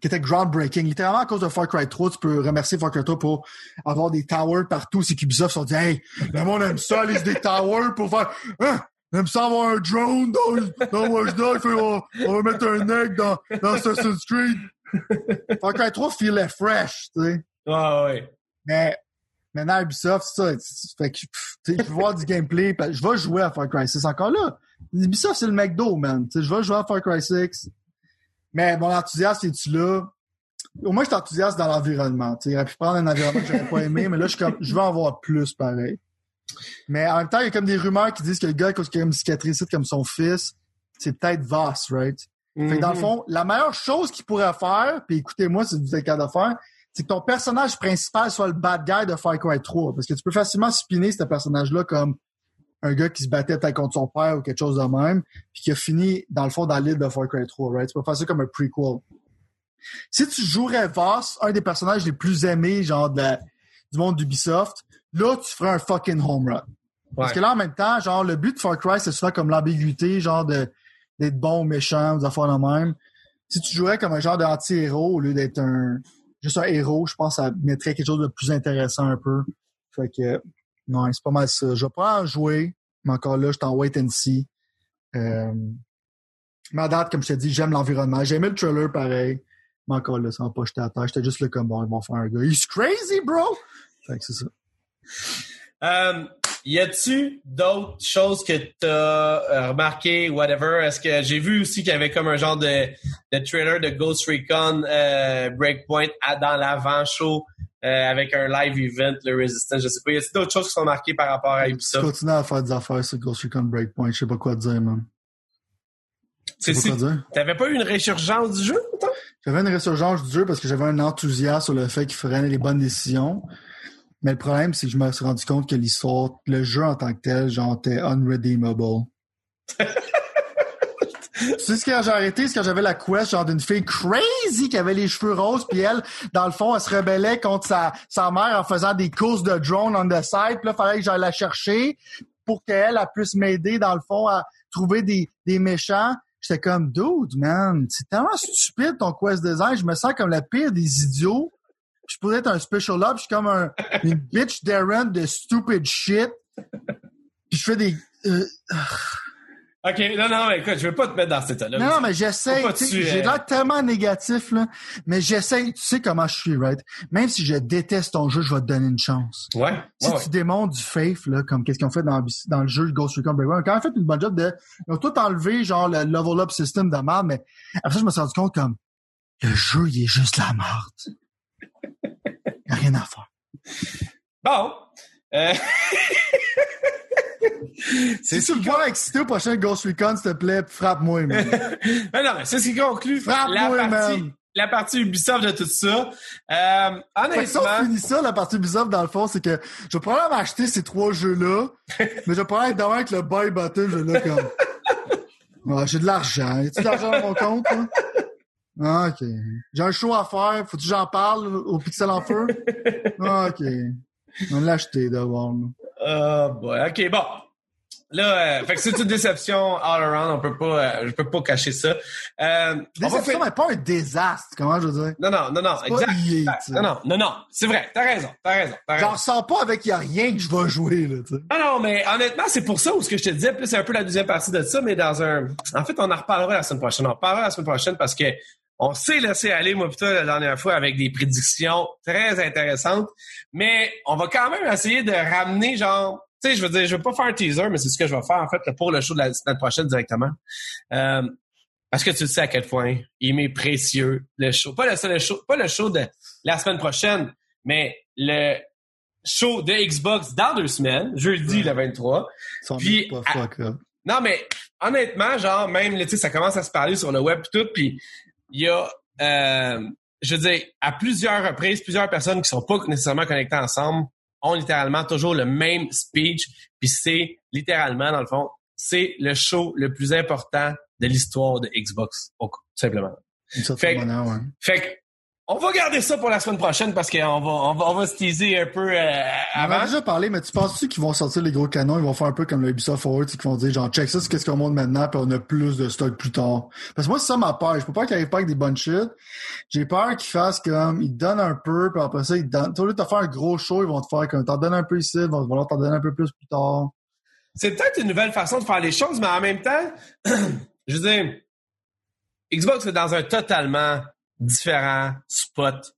[SPEAKER 2] qui était groundbreaking, littéralement à cause de Far Cry 3, tu peux remercier Far Cry 3 pour avoir des towers partout. C'est qu'Ubisoft se sont dit, hey, le monde aime ça, aller des towers pour faire, hein, on aime ça avoir un drone dans, dans Watch Dogs, on, on va mettre un egg dans, dans Assassin's Creed. Far Cry 3 feelait fresh, tu sais.
[SPEAKER 1] Ouais, ouais.
[SPEAKER 2] Mais maintenant, Ubisoft, c'est ça. Fait que, tu sais, je veux voir du gameplay. Je vais jouer à Far Cry 6 encore là. Ubisoft, c'est le McDo, man. Tu sais, je vais jouer à Far Cry 6. Mais mon enthousiasme, est-tu là? Au moins, je suis enthousiaste dans l'environnement. Tu sais, il aurait pu prendre un environnement que j'aurais pas aimé, mais là, je je veux en voir plus, pareil. Mais en même temps, il y a comme des rumeurs qui disent que le gars qui a une cicatrice comme son fils, c'est peut-être Voss, right? Fait que dans le
[SPEAKER 1] Mhm.
[SPEAKER 2] fond, la meilleure chose qu'il pourrait faire, puis écoutez-moi si vous êtes capable de faire, c'est que ton personnage principal soit le bad guy de Far Cry 3. Parce que tu peux facilement spinner ce personnage-là comme un gars qui se battait peut-être contre son père ou quelque chose de même, puis qui a fini, dans le fond, dans l'île de Far Cry 3, right? Tu peux faire ça comme un prequel. Si tu jouerais Voss, un des personnages les plus aimés, genre, de la- du monde d'Ubisoft, là, tu ferais un fucking home run. Parce
[SPEAKER 1] Ouais.
[SPEAKER 2] que là, en même temps, genre, le but de Far Cry, c'est souvent comme l'ambiguïté, genre, de, d'être bon ou méchant, des affaires de même. Si tu jouerais comme un genre d'anti-héros au lieu d'être un, juste un héros, je pense que ça mettrait quelque chose de plus intéressant un peu. Fait que, non, c'est pas mal ça. Je vais pas en jouer, mais encore là, je suis en wait and see. Euh, à date, comme je te dis, j'aime l'environnement. J'ai aimé le trailer pareil. Mais encore là, ça m'a pas jeté à terre. J'étais juste là comme bon, ils vont faire un gars. He's crazy, bro! Fait que c'est ça.
[SPEAKER 1] Euh, y a-tu d'autres choses que t'as euh, remarqué, whatever? Est-ce que j'ai vu aussi qu'il y avait comme un genre de, de trailer de Ghost Recon euh, Breakpoint à- dans l'avant-show euh, avec un live event, le Resistance, je sais pas. Y a-t-il d'autres choses qui sont marquées par rapport à
[SPEAKER 2] Tu
[SPEAKER 1] Ubisoft?
[SPEAKER 2] continues à faire des affaires sur Ghost Recon Breakpoint. Je sais pas quoi te dire, man.
[SPEAKER 1] C'est si, t'avais pas eu une résurgence du jeu?
[SPEAKER 2] J'avais une résurgence du jeu parce que j'avais un enthousiasme sur le fait qu'il ferait les bonnes décisions. Mais le problème, c'est que je me suis rendu compte que l'histoire, le jeu en tant que tel, genre, était unredeemable. tu sais ce que j'ai arrêté? C'est quand j'avais la quest, genre, d'une fille crazy qui avait les cheveux roses, puis elle, dans le fond, elle se rebellait contre sa, sa mère en faisant des courses de drone on the side. Puis là, fallait que j'aille la chercher pour qu'elle, elle puisse m'aider, dans le fond, à trouver des, des méchants. J'étais comme, dude, man, c'est tellement stupide ton quest design. Je me sens comme la pire des idiots. Je pourrais être un special up. Je suis comme un, une bitch Darren de stupid shit. Puis je fais des... euh,
[SPEAKER 1] OK, non, non, mais écoute, je veux pas te mettre dans cet état-là.
[SPEAKER 2] non, non, mais j'essaie. Tu
[SPEAKER 1] tu,
[SPEAKER 2] J'ai
[SPEAKER 1] euh,
[SPEAKER 2] l'air tellement négatif, là. Mais j'essaie. Tu sais comment je suis, right? Même si je déteste ton jeu, je vais te donner une chance.
[SPEAKER 1] Ouais,
[SPEAKER 2] Si
[SPEAKER 1] ouais, ouais.
[SPEAKER 2] tu démontres du faith, là, comme qu'est-ce qu'ils ont fait dans, dans le jeu Ghost Recon ont quand même fait une bonne job de, ils ont tout enlevé, genre, le level up system de merde, mais après ça, je me suis rendu compte comme, le jeu, il est juste la merde. Il a rien à faire.
[SPEAKER 1] Bon. Euh...
[SPEAKER 2] Si tu me vois excité au prochain Ghost Recon, s'il te plaît, frappe-moi, man.
[SPEAKER 1] Mais non, mais c'est ce qui conclut la
[SPEAKER 2] Frappe-moi,
[SPEAKER 1] partie,
[SPEAKER 2] man.
[SPEAKER 1] la partie Ubisoft de tout ça. Euh,
[SPEAKER 2] que si on
[SPEAKER 1] honnêtement,
[SPEAKER 2] finit ça, la partie Ubisoft, dans le fond, c'est que je vais probablement acheter ces trois jeux-là, mais je vais probablement être devant avec le buy button, je là comme... Ouais, j'ai de l'argent. Y a-tu de l'argent dans mon compte, là? Ah, OK. J'ai un show à faire. Faut-tu que j'en parle au Pixel en feu? Ah, OK. On l'a acheté d'abord. là.
[SPEAKER 1] oh boy, ok, bon. Là, euh, fait que c'est une déception all around. On peut pas, euh, je peux pas cacher ça. Euh,
[SPEAKER 2] Déception, mais pas un désastre. Comment je veux dire?
[SPEAKER 1] Non, non, non, non, exact. Non, non, non, non. C'est vrai. T'as raison. T'as raison. T'as raison.
[SPEAKER 2] J'en sens pas avec y a rien que je vais jouer, là.
[SPEAKER 1] Ah non, mais honnêtement, c'est pour ça où ce que je te disais, puis c'est un peu la deuxième partie de ça, mais dans un. En fait, on en reparlera la semaine prochaine. On en reparlera la semaine prochaine parce que on s'est laissé aller, moi plutôt la dernière fois, avec des prédictions très intéressantes. Mais on va quand même essayer de ramener, genre. Tu sais, je veux dire, je veux pas faire un teaser, mais c'est ce que je vais faire, en fait, pour le show de la semaine prochaine directement. Euh, parce que tu sais à quel point il m'est précieux, le show. Pas le, seul show, pas le show de la semaine prochaine, mais le show de Xbox dans deux semaines, jeudi le 23.
[SPEAKER 2] Ils sont
[SPEAKER 1] Puis,
[SPEAKER 2] pas
[SPEAKER 1] à-
[SPEAKER 2] fuck.
[SPEAKER 1] Non, mais honnêtement, genre, même, tu sais, ça commence à se parler sur le web et tout, puis il y a, euh, je veux dire, à plusieurs reprises, plusieurs personnes qui sont pas nécessairement connectées ensemble ont littéralement toujours le même speech, puis c'est littéralement, dans le fond, c'est le show le plus important de l'histoire de Xbox, tout simplement. Fait
[SPEAKER 2] ouais.
[SPEAKER 1] Que, on va garder ça pour la semaine prochaine parce qu'on va, on va, on va se teaser un peu euh, avant.
[SPEAKER 2] On a déjà parlé, mais tu penses-tu qu'ils vont sortir les gros canons? Ils vont faire un peu comme le Ubisoft Forward, qu'ils vont dire, genre, check ça, c'est qu'est-ce qu'on monte maintenant, puis on a plus de stock plus tard. Parce que moi, c'est ça ma peur. Je peux pas qu'ils arrivent pas avec des bonnes shit. J'ai peur qu'ils fassent comme, ils donnent un peu, puis après ça, ils donnent, au lieu de te faire un gros show, ils vont te faire comme, t'en donnes un peu ici, ils vont vouloir t'en donner un peu plus plus tard.
[SPEAKER 1] C'est peut-être une nouvelle façon de faire les choses, mais en même temps, je veux dire, Xbox est dans un totalement différent spot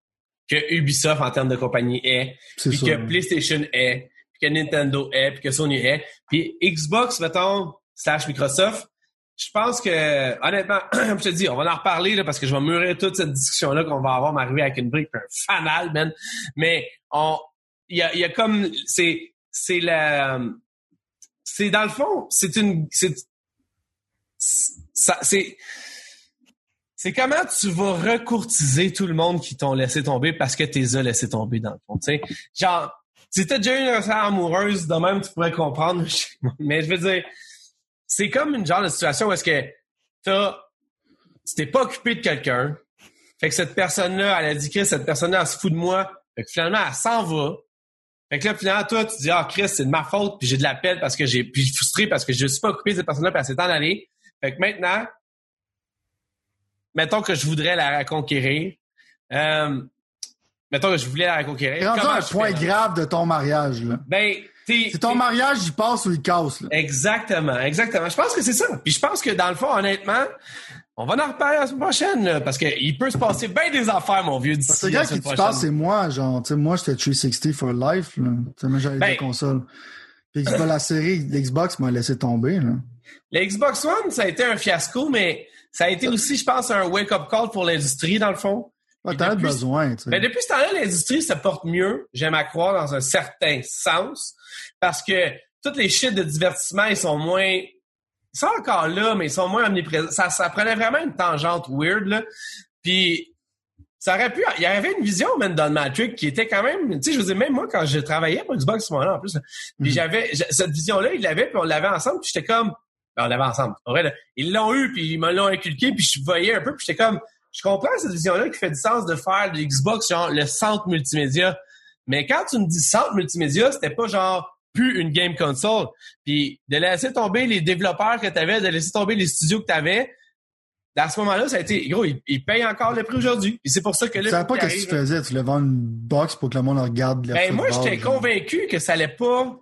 [SPEAKER 1] que Ubisoft en termes de compagnie est, puis que PlayStation est, puis que Nintendo est, puis que Sony est, puis Xbox, mettons, slash Microsoft, je pense que, honnêtement, comme je te dis, on va en reparler là, parce que je vais mûrir toute cette discussion-là qu'on va avoir, m'arriver avec une brique un fanal, man. Mais on, il y a, y a comme, c'est, c'est la, c'est dans le fond, c'est une, c'est, ça, c'est, c'est comment tu vas recourtiser tout le monde qui t'ont laissé tomber parce que t'es as laissé tomber dans le fond. sais? Genre, si t'as déjà eu une relation amoureuse, de même tu pourrais comprendre. Mais je veux dire, c'est comme une genre de situation où est-ce que t'as, tu t'es pas occupé de quelqu'un. Fait que cette personne-là, elle a dit que cette personne-là, elle se fout de moi. Fait que finalement, elle s'en va. Fait que là, finalement, toi, tu dis, ah, Chris, c'est de ma faute, puis j'ai de la peine parce que j'ai, puis je suis frustré parce que je suis pas occupé de cette personne-là, puis elle s'est en allée. Fait que maintenant, mettons que je voudrais la reconquérir. Euh, mettons que je voulais la reconquérir.
[SPEAKER 2] C'est un point grave de ton mariage, là.
[SPEAKER 1] Ben,
[SPEAKER 2] c'est ton mariage, il passe ou il casse, là.
[SPEAKER 1] Exactement, exactement. Je pense que c'est ça. Puis je pense que dans le fond, honnêtement, on va en reparler la semaine prochaine, là, parce qu'il peut se passer bien des affaires, mon vieux,
[SPEAKER 2] la semaine qui tu parles, c'est moi, genre, tu sais, moi, j'étais 360 for life, là. Tu sais, moi, j'avais ben, des consoles. Puis la série, l'Xbox m'a laissé tomber, là.
[SPEAKER 1] L'Xbox One, ça a été un fiasco, mais ça a été aussi, je pense, un wake-up call pour l'industrie, dans le fond.
[SPEAKER 2] Ouais, t'as besoin, tu sais.
[SPEAKER 1] Mais depuis ce temps-là, l'industrie se porte mieux, j'aime à croire, dans un certain sens, parce que toutes les shit de divertissement, ils sont moins... Ils sont encore là, mais ils sont moins omniprésents. Ça, ça prenait vraiment une tangente weird, là. Puis, ça aurait pu... Il y avait une vision, même, dans le Matrix qui était quand même... Tu sais, je vous dis, même moi, quand je travaillais pour Xbox ce moment-là, en plus, puis mm-hmm. j'avais... Cette vision-là, il l'avait, puis on l'avait ensemble, puis j'étais comme ben, on l'avait ensemble. ils l'ont eu, puis ils me l'ont inculqué, puis je voyais un peu, puis j'étais comme, je comprends cette vision-là qui fait du sens de faire de Xbox, genre, le centre multimédia. Mais quand tu me dis centre multimédia, c'était pas genre plus une game console. Puis de laisser tomber les développeurs que tu avais, de laisser tomber les studios que tu avais, à ce moment-là, ça a été, gros, ils, payent encore le prix aujourd'hui. Et c'est pour ça que là.
[SPEAKER 2] Tu savais pas qu'est-ce que tu faisais? Tu le vends une box pour que le monde regarde
[SPEAKER 1] Ben, moi, j'étais convaincu que ça allait pas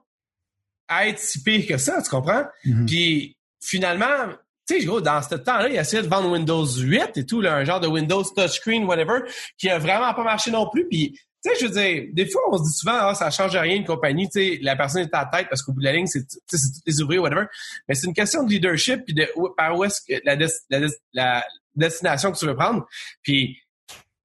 [SPEAKER 1] être si pire que ça, tu comprends? Mm-hmm. Puis, finalement, tu sais, dans ce temps-là, il a essayé de vendre Windows 8 et tout, là, un genre de Windows touchscreen, whatever, qui a vraiment pas marché non plus. Puis, tu sais, je veux dire, des fois, on se dit souvent, ah, ça change rien une compagnie, tu sais, la personne est à la tête parce qu'au bout de la ligne, c'est tous les ouvriers, whatever. Mais c'est une question de leadership puis de par où est-ce que la, destination que tu veux prendre. Puis,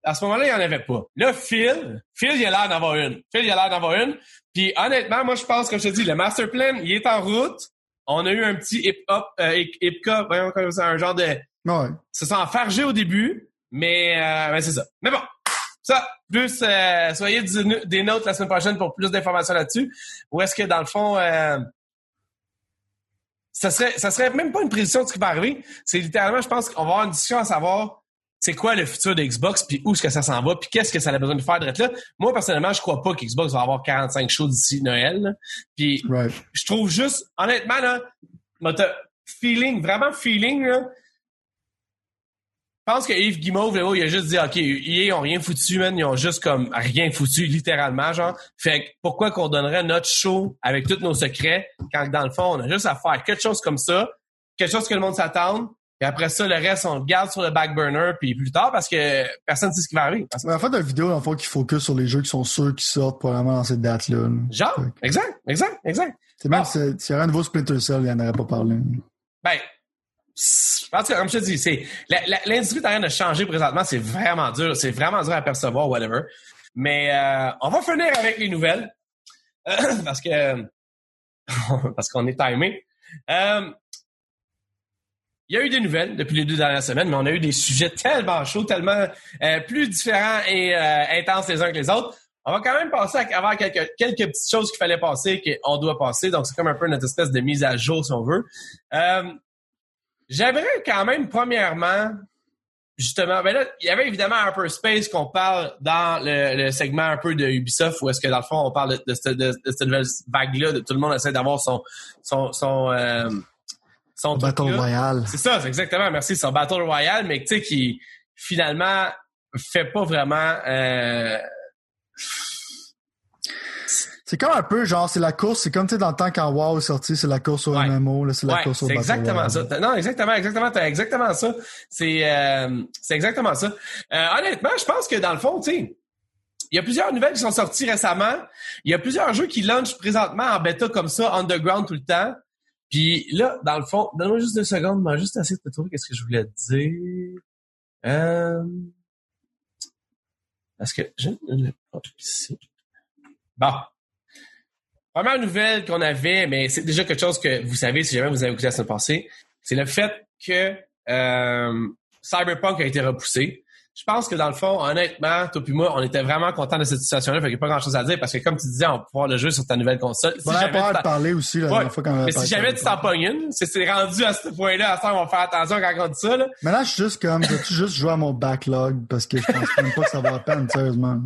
[SPEAKER 1] à ce moment-là, il n'y en avait pas. Là, Phil, Phil, il a l'air d'avoir une. Phil, il a l'air d'avoir une. Puis, honnêtement, moi, je pense, comme je te dis, le master plan, il est en route. On a eu un petit hip-hop, euh, hip-hop, voyons comme ça, un genre de...
[SPEAKER 2] Ouais.
[SPEAKER 1] Ça s'est enfargé au début, mais, euh, ben, c'est ça. Mais bon, ça, plus, euh, soyez des notes la semaine prochaine pour plus d'informations là-dessus. Ou est-ce que, dans le fond, euh, ça serait, ça serait même pas une prédiction de ce qui va arriver. C'est littéralement, je pense qu'on va avoir une discussion à savoir c'est quoi le futur de Xbox, puis où est-ce que ça s'en va, puis qu'est-ce que ça a besoin de faire d'être là? Moi, personnellement, je crois pas qu'Xbox va avoir 45 shows d'ici Noël. Puis je trouve juste, honnêtement, là, feeling, vraiment feeling, là, je pense que Yves Guimauve, là, il a juste dit, OK, ils ont rien foutu, man. Ils ont juste comme rien foutu, littéralement, genre. Fait que pourquoi qu'on donnerait notre show avec tous nos secrets quand, dans le fond, on a juste à faire quelque chose comme ça, quelque chose que le monde s'attend, et après ça, le reste, on le garde sur le back burner, puis plus tard, parce que personne ne sait ce qui va arriver.
[SPEAKER 2] Mais en fait, la vidéo, en fait, qui focus sur les jeux qui sont sûrs qui sortent probablement dans cette date-là.
[SPEAKER 1] Genre, exact, exact, exact.
[SPEAKER 2] C'est même, s'il y avait un nouveau Splinter Cell, il n'y en aurait pas parlé.
[SPEAKER 1] Ben, en tout cas, comme je te dis, c'est, l'industrie est en train de changer présentement, c'est vraiment dur, c'est vraiment dur à percevoir, whatever. Mais, euh, on va finir avec les nouvelles, parce que, parce qu'on est timé. Euh, il y a eu des nouvelles depuis les deux dernières semaines, mais on a eu des sujets tellement chauds, tellement euh, plus différents et euh, intenses les uns que les autres. On va quand même passer à avoir quelques, quelques petites choses qu'il fallait passer, qu'on doit passer. Donc, c'est comme un peu notre espèce de mise à jour, si on veut. Euh, J'aimerais quand même, premièrement, justement, ben là, il y avait évidemment Hyperspace qu'on parle dans le, segment un peu de Ubisoft où est-ce que dans le fond on parle de, cette, nouvelle vague-là, de tout le monde essaie d'avoir son son son euh,
[SPEAKER 2] son Battle Royale.
[SPEAKER 1] C'est ça, c'est exactement, merci, son Battle Royale, mais tu sais qui finalement fait pas vraiment euh,
[SPEAKER 2] c'est comme un peu genre c'est la course, c'est comme tu sais dans le temps quand WoW est sorti, c'est la course au MMO, là c'est la course au
[SPEAKER 1] C'est exactement ça. Non, exactement, exactement, t'as exactement ça. C'est euh, c'est exactement ça. Euh, honnêtement, je pense que dans le fond, tu sais, il y a plusieurs nouvelles qui sont sorties récemment. Il y a plusieurs jeux qui lancent présentement en bêta comme ça, underground tout le temps. Puis là, dans le fond, donne-moi juste deux secondes, moi juste essayer de trouver qu'est-ce que je voulais dire. Euh... Parce que je ne pas ici? Bon. Première nouvelle qu'on avait, mais c'est déjà quelque chose que vous savez si jamais vous avez écouté la semaine passée, c'est le fait que euh, Cyberpunk a été repoussé. Je pense que dans le fond, honnêtement, toi puis moi, on était vraiment contents de cette situation-là. Fait qu'il n'y a pas grand-chose à dire parce que comme tu disais, on va pouvoir le jouer sur ta nouvelle console.
[SPEAKER 2] Si on a pas de parler aussi la
[SPEAKER 1] dernière fois quand Mais si jamais tu t'en pognes une, c'est rendu à ce point-là, à ça, on va faire attention quand on dit ça. Là.
[SPEAKER 2] Mais là, je suis juste comme, je juste jouer à mon backlog? Parce que je pense même pas que ça va à peine, sérieusement.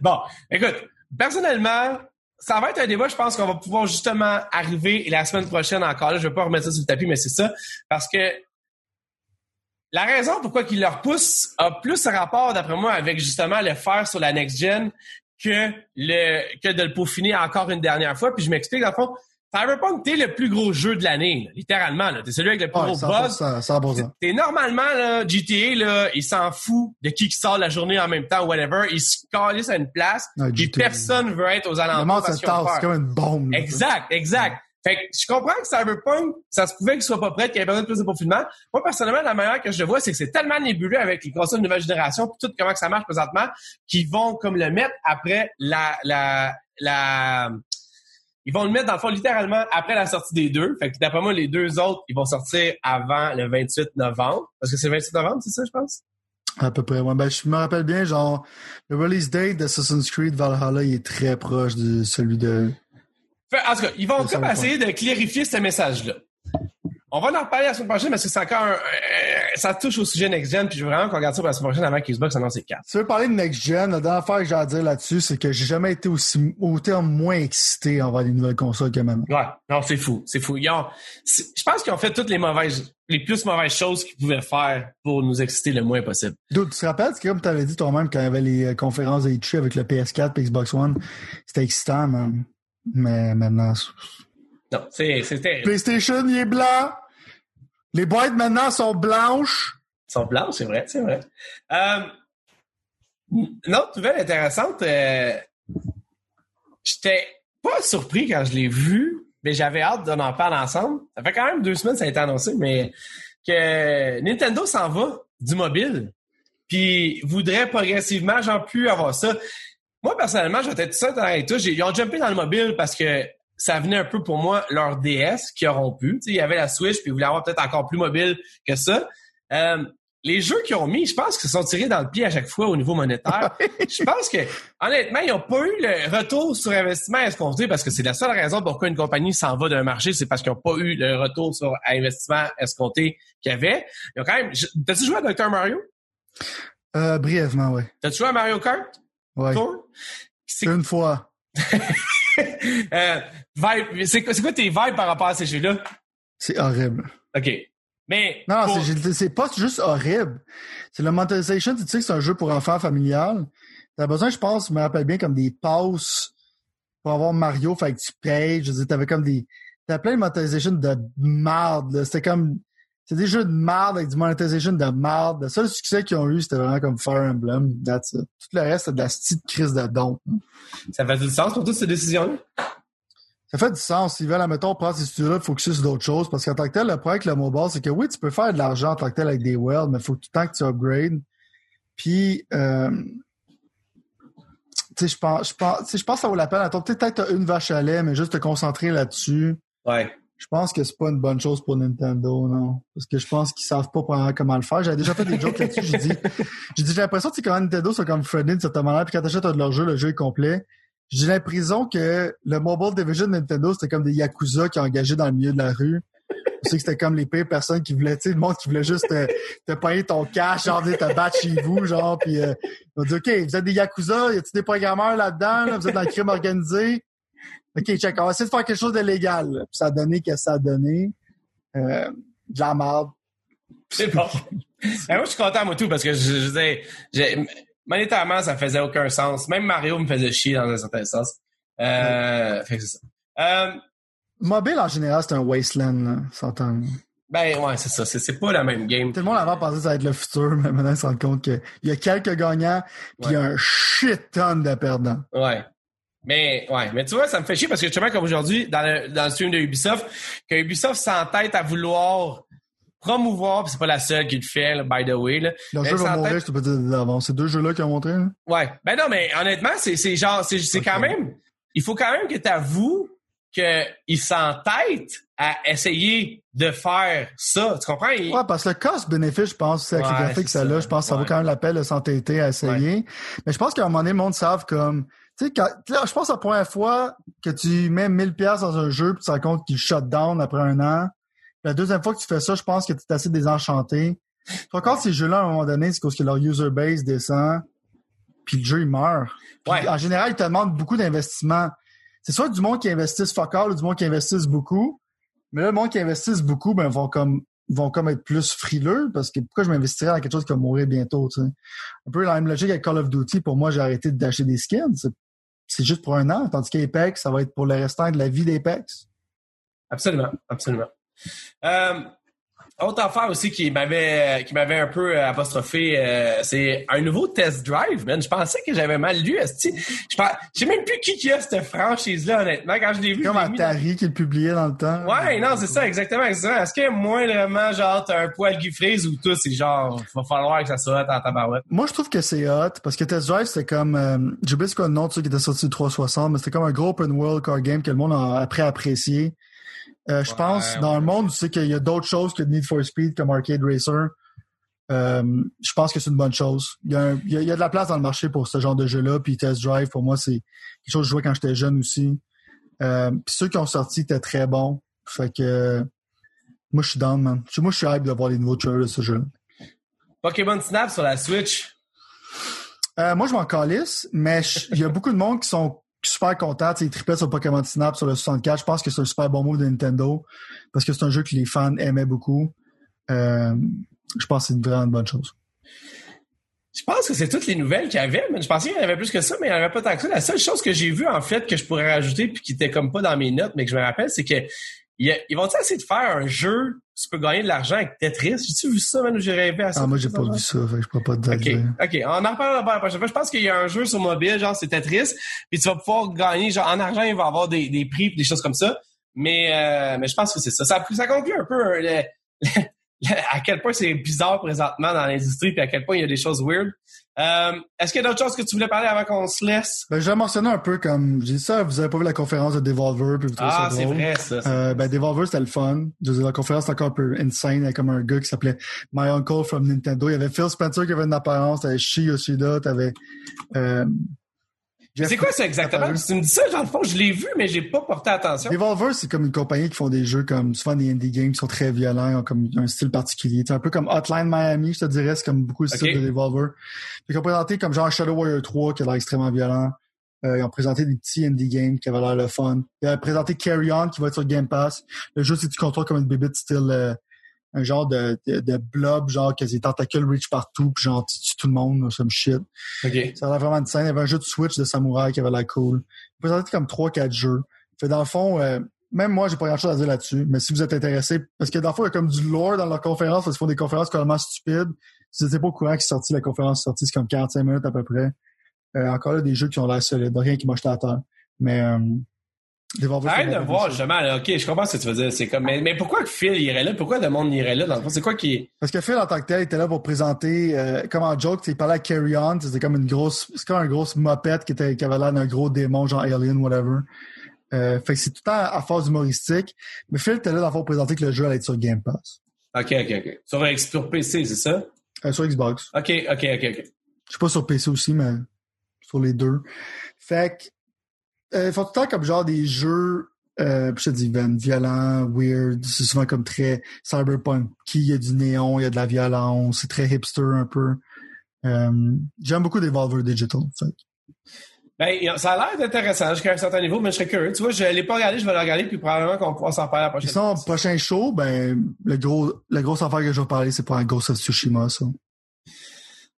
[SPEAKER 1] Bon, écoute, personnellement, ça va être un débat, je pense qu'on va pouvoir justement arriver la semaine prochaine encore. Là, je vais pas remettre ça sur le tapis, mais c'est ça. Parce que la raison pourquoi qu'il leur pousse a plus un rapport, d'après moi, avec justement le faire sur la next-gen que, le, que de le peaufiner encore une dernière fois. Puis je m'explique, dans le fond, Cyberpunk, t'es le plus gros jeu de l'année, littéralement. T'es celui avec le plus gros buzz. T'es normalement, là, GTA, là, il s'en fout de qui qui sort la journée en même temps, whatever. Il se calisse à une place. et personne veut être aux alentours.
[SPEAKER 2] c'est comme une bombe.
[SPEAKER 1] Exact, exact. Fait que je comprends que Cyberpunk, ça se pouvait qu'il soit pas prêt, qu'il y ait besoin de plus de peaufinement. Moi, personnellement, la manière que je le vois, c'est que c'est tellement nébuleux avec les consoles de nouvelle génération, tout comment que ça marche présentement, qu'ils vont comme le mettre après la, la, ils vont le mettre dans le fond littéralement après la sortie des deux. Fait que d'après moi, les deux autres, ils vont sortir avant le 28 novembre. Parce que c'est le 28 novembre, c'est ça, je pense?
[SPEAKER 2] À peu près, ouais. Ben, je me rappelle bien, genre, le release date d'Assassin's Creed Valhalla, est très proche de celui de...
[SPEAKER 1] Fait, en tout cas, ils vont comme essayer de clarifier ce message-là. On va en reparler la semaine prochaine parce que c'est encore un, euh, ça touche au sujet next-gen, puis je veux vraiment qu'on regarde ça pour la semaine prochaine avant qu'Xbox annonce ses cartes.
[SPEAKER 2] Tu veux parler de next-gen, la dernière affaire que j'ai à dire là-dessus, c'est que j'ai jamais été aussi, autant moins excité envers les nouvelles consoles que maintenant.
[SPEAKER 1] Ouais. Non, c'est fou. C'est fou. Ils ont, je pense qu'ils ont fait toutes les mauvaises, les plus mauvaises choses qu'ils pouvaient faire pour nous exciter le moins possible.
[SPEAKER 2] D'autres, tu te rappelles, c'est comme tu avais dit toi-même quand il y avait les euh, conférences de avec le PS4 et Xbox One, c'était excitant, man. Mais maintenant,
[SPEAKER 1] non, c'est.
[SPEAKER 2] PlayStation, il est blanc. Les boîtes maintenant sont blanches.
[SPEAKER 1] sont blanches, c'est vrai, c'est vrai. Euh, une autre nouvelle intéressante, euh, j'étais pas surpris quand je l'ai vu, mais j'avais hâte d'en en parler ensemble. Ça fait quand même deux semaines que ça a été annoncé, mais que Nintendo s'en va du mobile, puis voudrait progressivement, j'en plus avoir ça. Moi, personnellement, je vais être tout ça dans tout. Ils ont jumpé dans le mobile parce que ça venait un peu pour moi leur DS qui auront pu. il y avait la Switch, puis ils voulaient avoir peut-être encore plus mobile que ça. Euh, les jeux qu'ils ont mis, je pense qu'ils se sont tirés dans le pied à chaque fois au niveau monétaire. je pense que, honnêtement, ils n'ont pas eu le retour sur investissement escompté parce que c'est la seule raison pourquoi une compagnie s'en va d'un marché, c'est parce qu'ils n'ont pas eu le retour sur investissement escompté qu'il y avait. Ils ont quand même. T'as-tu joué à Dr. Mario?
[SPEAKER 2] Euh, brièvement, oui.
[SPEAKER 1] T'as-tu joué à Mario Kart?
[SPEAKER 2] Oui. Une fois.
[SPEAKER 1] euh, c'est quoi tes vibes par rapport à ces jeux-là?
[SPEAKER 2] C'est horrible.
[SPEAKER 1] OK. Mais.
[SPEAKER 2] Non, c'est pas juste horrible. C'est le Monetization, tu sais que c'est un jeu pour enfants familial. T'as besoin, je pense, je me rappelle bien, comme des passes pour avoir Mario, fait que tu payes. Je veux dire, t'avais comme des. T'avais plein de monetization de merde, C'était comme. C'est des jeux de merde avec du monetization de merde. Le seul succès qu'ils ont eu, c'était vraiment comme Fire Emblem. That's it. Tout le reste, c'est de la petite crise de don.
[SPEAKER 1] Ça fait du sens pour toutes ces décisions-là?
[SPEAKER 2] Ça fait du sens. S'ils veulent, admettons, prendre ces studios-là, focus sur d'autres choses. Parce qu'en tant que tel, le problème avec le mobile, c'est que oui, tu peux faire de l'argent en tant que tel avec des worlds, mais il faut tout le temps que tu upgrades. Puis, euh, tu sais, je pense, je pense, je pense que ça vaut la peine. Attends, peut-être une vache à lait, mais juste te concentrer là-dessus.
[SPEAKER 1] Ouais.
[SPEAKER 2] Je pense que c'est pas une bonne chose pour Nintendo, non. Parce que je pense qu'ils savent pas comment le faire. J'avais déjà fait des jokes là-dessus. J'ai dit, j'ai dit, j'ai l'impression que quand Nintendo sont comme Freddy de cette manière, puis quand t'achètes un de leurs jeux, le jeu est complet. J'ai l'impression que le Mobile Division de Nintendo, c'était comme des Yakuza qui ont engagé dans le milieu de la rue. Tu sais que c'était comme les pires personnes qui voulaient, tu sais, le monde qui voulait juste te, te payer ton cash, genre venir te battre chez vous, genre, puis euh, on dit OK, vous êtes des Yakuza, y a-t-il des programmeurs là-dedans, là? vous êtes dans le crime organisé? OK, check, on va essayer de faire quelque chose de légal. Puis ça a donné que ça a donné. Euh, de la merde.
[SPEAKER 1] C'est bon. Ben, moi, je suis content, moi, tout, parce que je, je disais, monétairement, ça faisait aucun sens. Même Mario me faisait chier dans un certain sens. Euh, fait que c'est ça. Euh,
[SPEAKER 2] Mobile, en général, c'est un wasteland, s'entend.
[SPEAKER 1] ben, ouais, c'est ça. C'est, pas la même game.
[SPEAKER 2] Tout le monde avant pensait que ça allait être le futur, mais maintenant, ils se rendent compte qu'il y a quelques gagnants, puis il y a un shit ton de perdants.
[SPEAKER 1] Ouais. Mais, ouais. Mais tu vois, ça me fait chier parce que justement, comme aujourd'hui, dans le, dans le stream de Ubisoft, que Ubisoft s'entête à vouloir promouvoir, puis c'est pas la seule qui le fait, là, by the way, là. Mais
[SPEAKER 2] jeu va mourir, je te peux dire d'avance. C'est deux jeux-là qui ont montré. hein.
[SPEAKER 1] Ouais. Ben non, mais honnêtement, c'est, c'est genre, c'est, c'est quand même, il faut quand même que tu avoues qu'il s'entête à essayer de faire ça. Tu comprends? Il-
[SPEAKER 2] Ouais, parce que le cost-bénéfice, je pense, c'est avec les
[SPEAKER 1] Ouais,
[SPEAKER 2] graphiques ça a, je pense que ça vaut quand même la peine de s'entêter à essayer. Mais je pense qu'à un moment donné, le monde savent comme, tu sais, quand, là, je pense que la première fois que tu mets 1000 pièces dans un jeu puis tu te rends compte qu'il shut down après un an. La deuxième fois que tu fais ça, je pense que tu es assez désenchanté. Puis Encore ces jeux-là, à un moment donné, c'est parce que leur user base descend puis le jeu, il meurt. Puis,
[SPEAKER 1] Ouais.
[SPEAKER 2] En général, ils te demandent beaucoup d'investissement. C'est soit du monde qui investisse fuck all ou du monde qui investisse beaucoup. Mais là, le monde qui investisse beaucoup, ben, vont comme, vont comme être plus frileux parce que pourquoi je m'investirais dans quelque chose qui va mourir bientôt, tu sais? Un peu la même logique avec Call of Duty. Pour moi, j'ai arrêté d'acheter des skins. C'est- C'est juste pour un an. Tandis qu'Apex, ça va être pour le restant de la vie d'Apex?
[SPEAKER 1] Absolument, absolument. Euh, autre affaire aussi qui m'avait qui m'avait un peu euh, apostrophé, euh, c'est un nouveau test drive, man. Je pensais que j'avais mal lu, esti. Je je sais même plus qui qui a cette franchise-là, honnêtement. Quand je l'ai vu,
[SPEAKER 2] Comme Atari qui le publiait dans le temps.
[SPEAKER 1] Ouais, non, c'est ça, exactement, exactement. Est-ce que moi, vraiment, genre, t'as un poil qui frise ou tout, c'est genre, va falloir que ça soit en tabarouette?
[SPEAKER 2] Moi, je trouve que c'est hot parce que Test Drive, c'était comme. Euh, J'ai oublié c'est quoi le nom de ceux qui était sorti du 360, mais c'était comme un gros open world car game que le monde a après apprécié. Euh, je
[SPEAKER 1] Ouais,
[SPEAKER 2] pense, dans
[SPEAKER 1] ouais.
[SPEAKER 2] un monde où tu sais qu'il y a d'autres choses que Need for Speed comme Arcade Racer, euh, je pense que c'est une bonne chose. Il y, a un- il y a, il y a de la place dans le marché pour ce genre de jeu-là, puis Test Drive, pour moi, c'est quelque chose que je jouais quand j'étais jeune aussi. Euh, puis ceux qui ont sorti étaient très bons. Fait que moi, je suis down, man. Moi, je suis hype de voir les nouveaux trailers de ce jeu-là.
[SPEAKER 1] Pokémon Snap sur la Switch.
[SPEAKER 2] Moi, je m'en calisse, mais il y a beaucoup de monde qui sont super sais, Ils tripaient sur Pokémon Snap sur le 64. Je pense que c'est un super bon move de Nintendo parce que c'est un jeu que les fans aimaient beaucoup. Euh, je pense que c'est une vraiment bonne chose.
[SPEAKER 1] Je pense que c'est toutes les nouvelles qu'il y avait, je pensais qu'il y en avait plus que ça, mais il n'y en avait pas tant que ça. La seule chose que j'ai vue, en fait, que je pourrais rajouter puis qui était comme pas dans mes notes, mais que je me rappelle, c'est que ils vont essayer de faire un jeu où tu peux gagner de l'argent avec Tetris? J'ai-tu vu ça, man, où j'ai rêvé à ça?
[SPEAKER 2] Ah, moi, j'ai pas vu ça, fait que je peux pas te
[SPEAKER 1] OK,
[SPEAKER 2] dire.
[SPEAKER 1] OK. On en reparlera pas la prochaine fois. Je pense qu'il y a un jeu sur mobile, genre c'est Tetris, puis tu vas pouvoir gagner, genre en argent, il va y avoir des, des prix, des choses comme ça. Mais, euh, mais je pense que c'est ça. Ça, ça conclut un peu euh, le- le- à quel point c'est bizarre présentement dans l'industrie, puis à quel point il y a des choses weird. Euh, Est-ce qu'il y a d'autres choses que tu voulais parler avant qu'on se laisse?
[SPEAKER 2] Ben, je vais mentionner un peu comme, j'ai dit ça, vous avez pas vu la conférence de Devolver, puis vous trouvez
[SPEAKER 1] Ah, c'est vrai, ça.
[SPEAKER 2] Euh, ben, Devolver, c'était le fun. La conférence était encore un peu insane. Il y avait comme un gars qui s'appelait My Uncle from Nintendo. Il y avait Phil Spencer qui avait une apparence. T'avais Shi Yoshida. T'avais, euh,
[SPEAKER 1] C'est quoi ça exactement? Tu me dis ça, dans le fond, je l'ai vu, mais j'ai pas porté attention.
[SPEAKER 2] Devolver, c'est comme une compagnie qui font des jeux comme souvent des indie games qui sont très violents, ils ont comme un style particulier. C'est un peu comme Hotline Miami, je te dirais, c'est comme beaucoup le style de Devolver. Puis ils ont présenté comme genre Shadow Warrior 3 qui a l'air extrêmement violent. Euh, ils ont présenté des petits indie games qui avaient l'air le fun. Ils ont présenté Carry On qui va être sur Game Pass. Le jeu, c'est que tu contrôles comme une bébite style euh, un genre de, de, de blob, genre que les tentacules reach partout, puis genre tu tues tout le monde, some shit.
[SPEAKER 1] OK.
[SPEAKER 2] Ça a l'air vraiment une scène. Il y avait un jeu de Switch de samouraï qui avait l'air cool. Ils présentaient comme 3-4 jeux. Fait dans le fond, euh, même moi, j'ai pas grand chose à dire là-dessus. Mais si vous êtes intéressé, parce que dans le fond, il y a comme du lore dans leur conférence, parce qu'ils font des conférences complètement stupides. Si vous n'étiez pas au courant qu'ils sont sortis, la conférence est sortie, c'est comme 45 minutes à peu près. Euh, encore là, des jeux qui ont l'air solides. Rien qui m'a jeté à terre. Mais euh,
[SPEAKER 1] Arrête de voir, justement, là, OK, je comprends ce que tu veux dire. C'est comme, mais, mais pourquoi Phil irait là? Pourquoi le monde irait là? Dans le fond, c'est quoi qui...
[SPEAKER 2] Parce que Phil, en tant que tel, était là pour présenter, euh, comme en joke, il parlait à Carry On, c'était comme une grosse, c'est comme une grosse mopette qui, était, qui avait l'air d'un gros démon, genre Alien, whatever. Euh, fait que c'est tout le temps à phase humoristique. Mais Phil était là pour présenter que le jeu allait être sur Game Pass.
[SPEAKER 1] OK, OK, OK. Sur, sur PC, c'est ça?
[SPEAKER 2] Euh, sur Xbox.
[SPEAKER 1] OK, OK, OK, OK.
[SPEAKER 2] Je sais pas sur PC aussi, mais sur les deux. Fait que, euh, ils font tout le temps comme genre des jeux euh, je te dis, ben, violent, weird, c'est souvent comme très cyberpunk. Il y a du néon, il y a de la violence, c'est très hipster un peu. Euh, j'aime beaucoup Devolver Digital. Fait.
[SPEAKER 1] Ben, ça a l'air intéressant jusqu'à un certain niveau, mais je serais curieux. Tu vois, je l'ai pas regardé, je vais le regarder, puis probablement qu'on pourra s'en parler la prochaine
[SPEAKER 2] fois. prochain show, ben, le gros, la grosse affaire que je vais parler, c'est pour un Ghost of Tsushima, ça.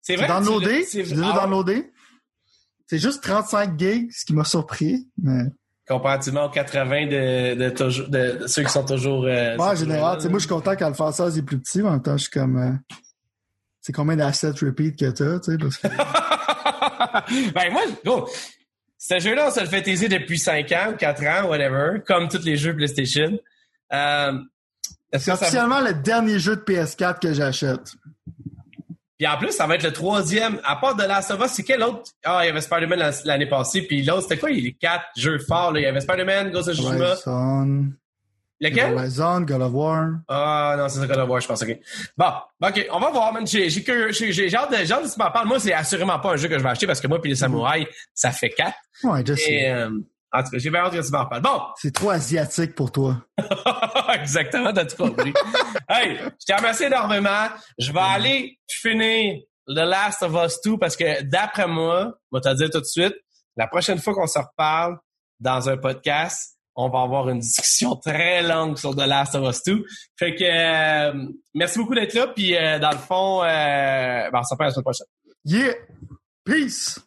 [SPEAKER 1] C'est vrai.
[SPEAKER 2] Downloadé? C'est déjà ah downloadé? C'est juste 35 gigs, ce qui m'a surpris, mais
[SPEAKER 1] comparativement aux 80 de, de, de, ceux qui sont toujours. Euh,
[SPEAKER 2] ouais, en général, moi, je suis content qu'Alpha 16 est plus petit, mais en même temps, je suis comme. Euh, c'est combien d'assets repeat que t'as, tu sais? Parce que...
[SPEAKER 1] ben, moi, gros, ce jeu-là, on se le fait taiser depuis 5 ans ou 4 ans, whatever, comme tous les jeux PlayStation. Euh,
[SPEAKER 2] c'est officiellement le dernier jeu de PS4 que j'achète.
[SPEAKER 1] Puis en plus, ça va être le troisième. À part de Last of Us, c'est quel autre? Ah, il y avait Spider-Man l'année passée. Puis l'autre, c'était quoi? Il y a quatre jeux forts. Là. Il y avait Spider-Man, Ghost of Tsushima.
[SPEAKER 2] Horizon.
[SPEAKER 1] Lequel?
[SPEAKER 2] Horizon, God of War.
[SPEAKER 1] Ah, non, c'est ça, God of War, je pense. OK. Bon, OK, on va voir, man. J'ai hâte de, j'ai hâte de tu m'en parles. Moi, c'est assurément pas un jeu que je vais acheter parce que moi puis les samouraïs, ça fait quatre.
[SPEAKER 2] Ouais, je sais.
[SPEAKER 1] Euh, en tout cas, j'ai bien hâte que tu m'en parles. Bon.
[SPEAKER 2] C'est trop asiatique pour toi.
[SPEAKER 1] Exactement, t'as tout compris. hey, je te remercie énormément. Je vais aller finir The Last of Us 2 parce que d'après moi, je vais te dire tout de suite, la prochaine fois qu'on se reparle dans un podcast, on va avoir une discussion très longue sur The Last of Us 2. Fait que euh, merci beaucoup d'être là. Puis euh, dans le fond, euh, ben, on se reparle la semaine prochaine.
[SPEAKER 2] Yeah! Peace!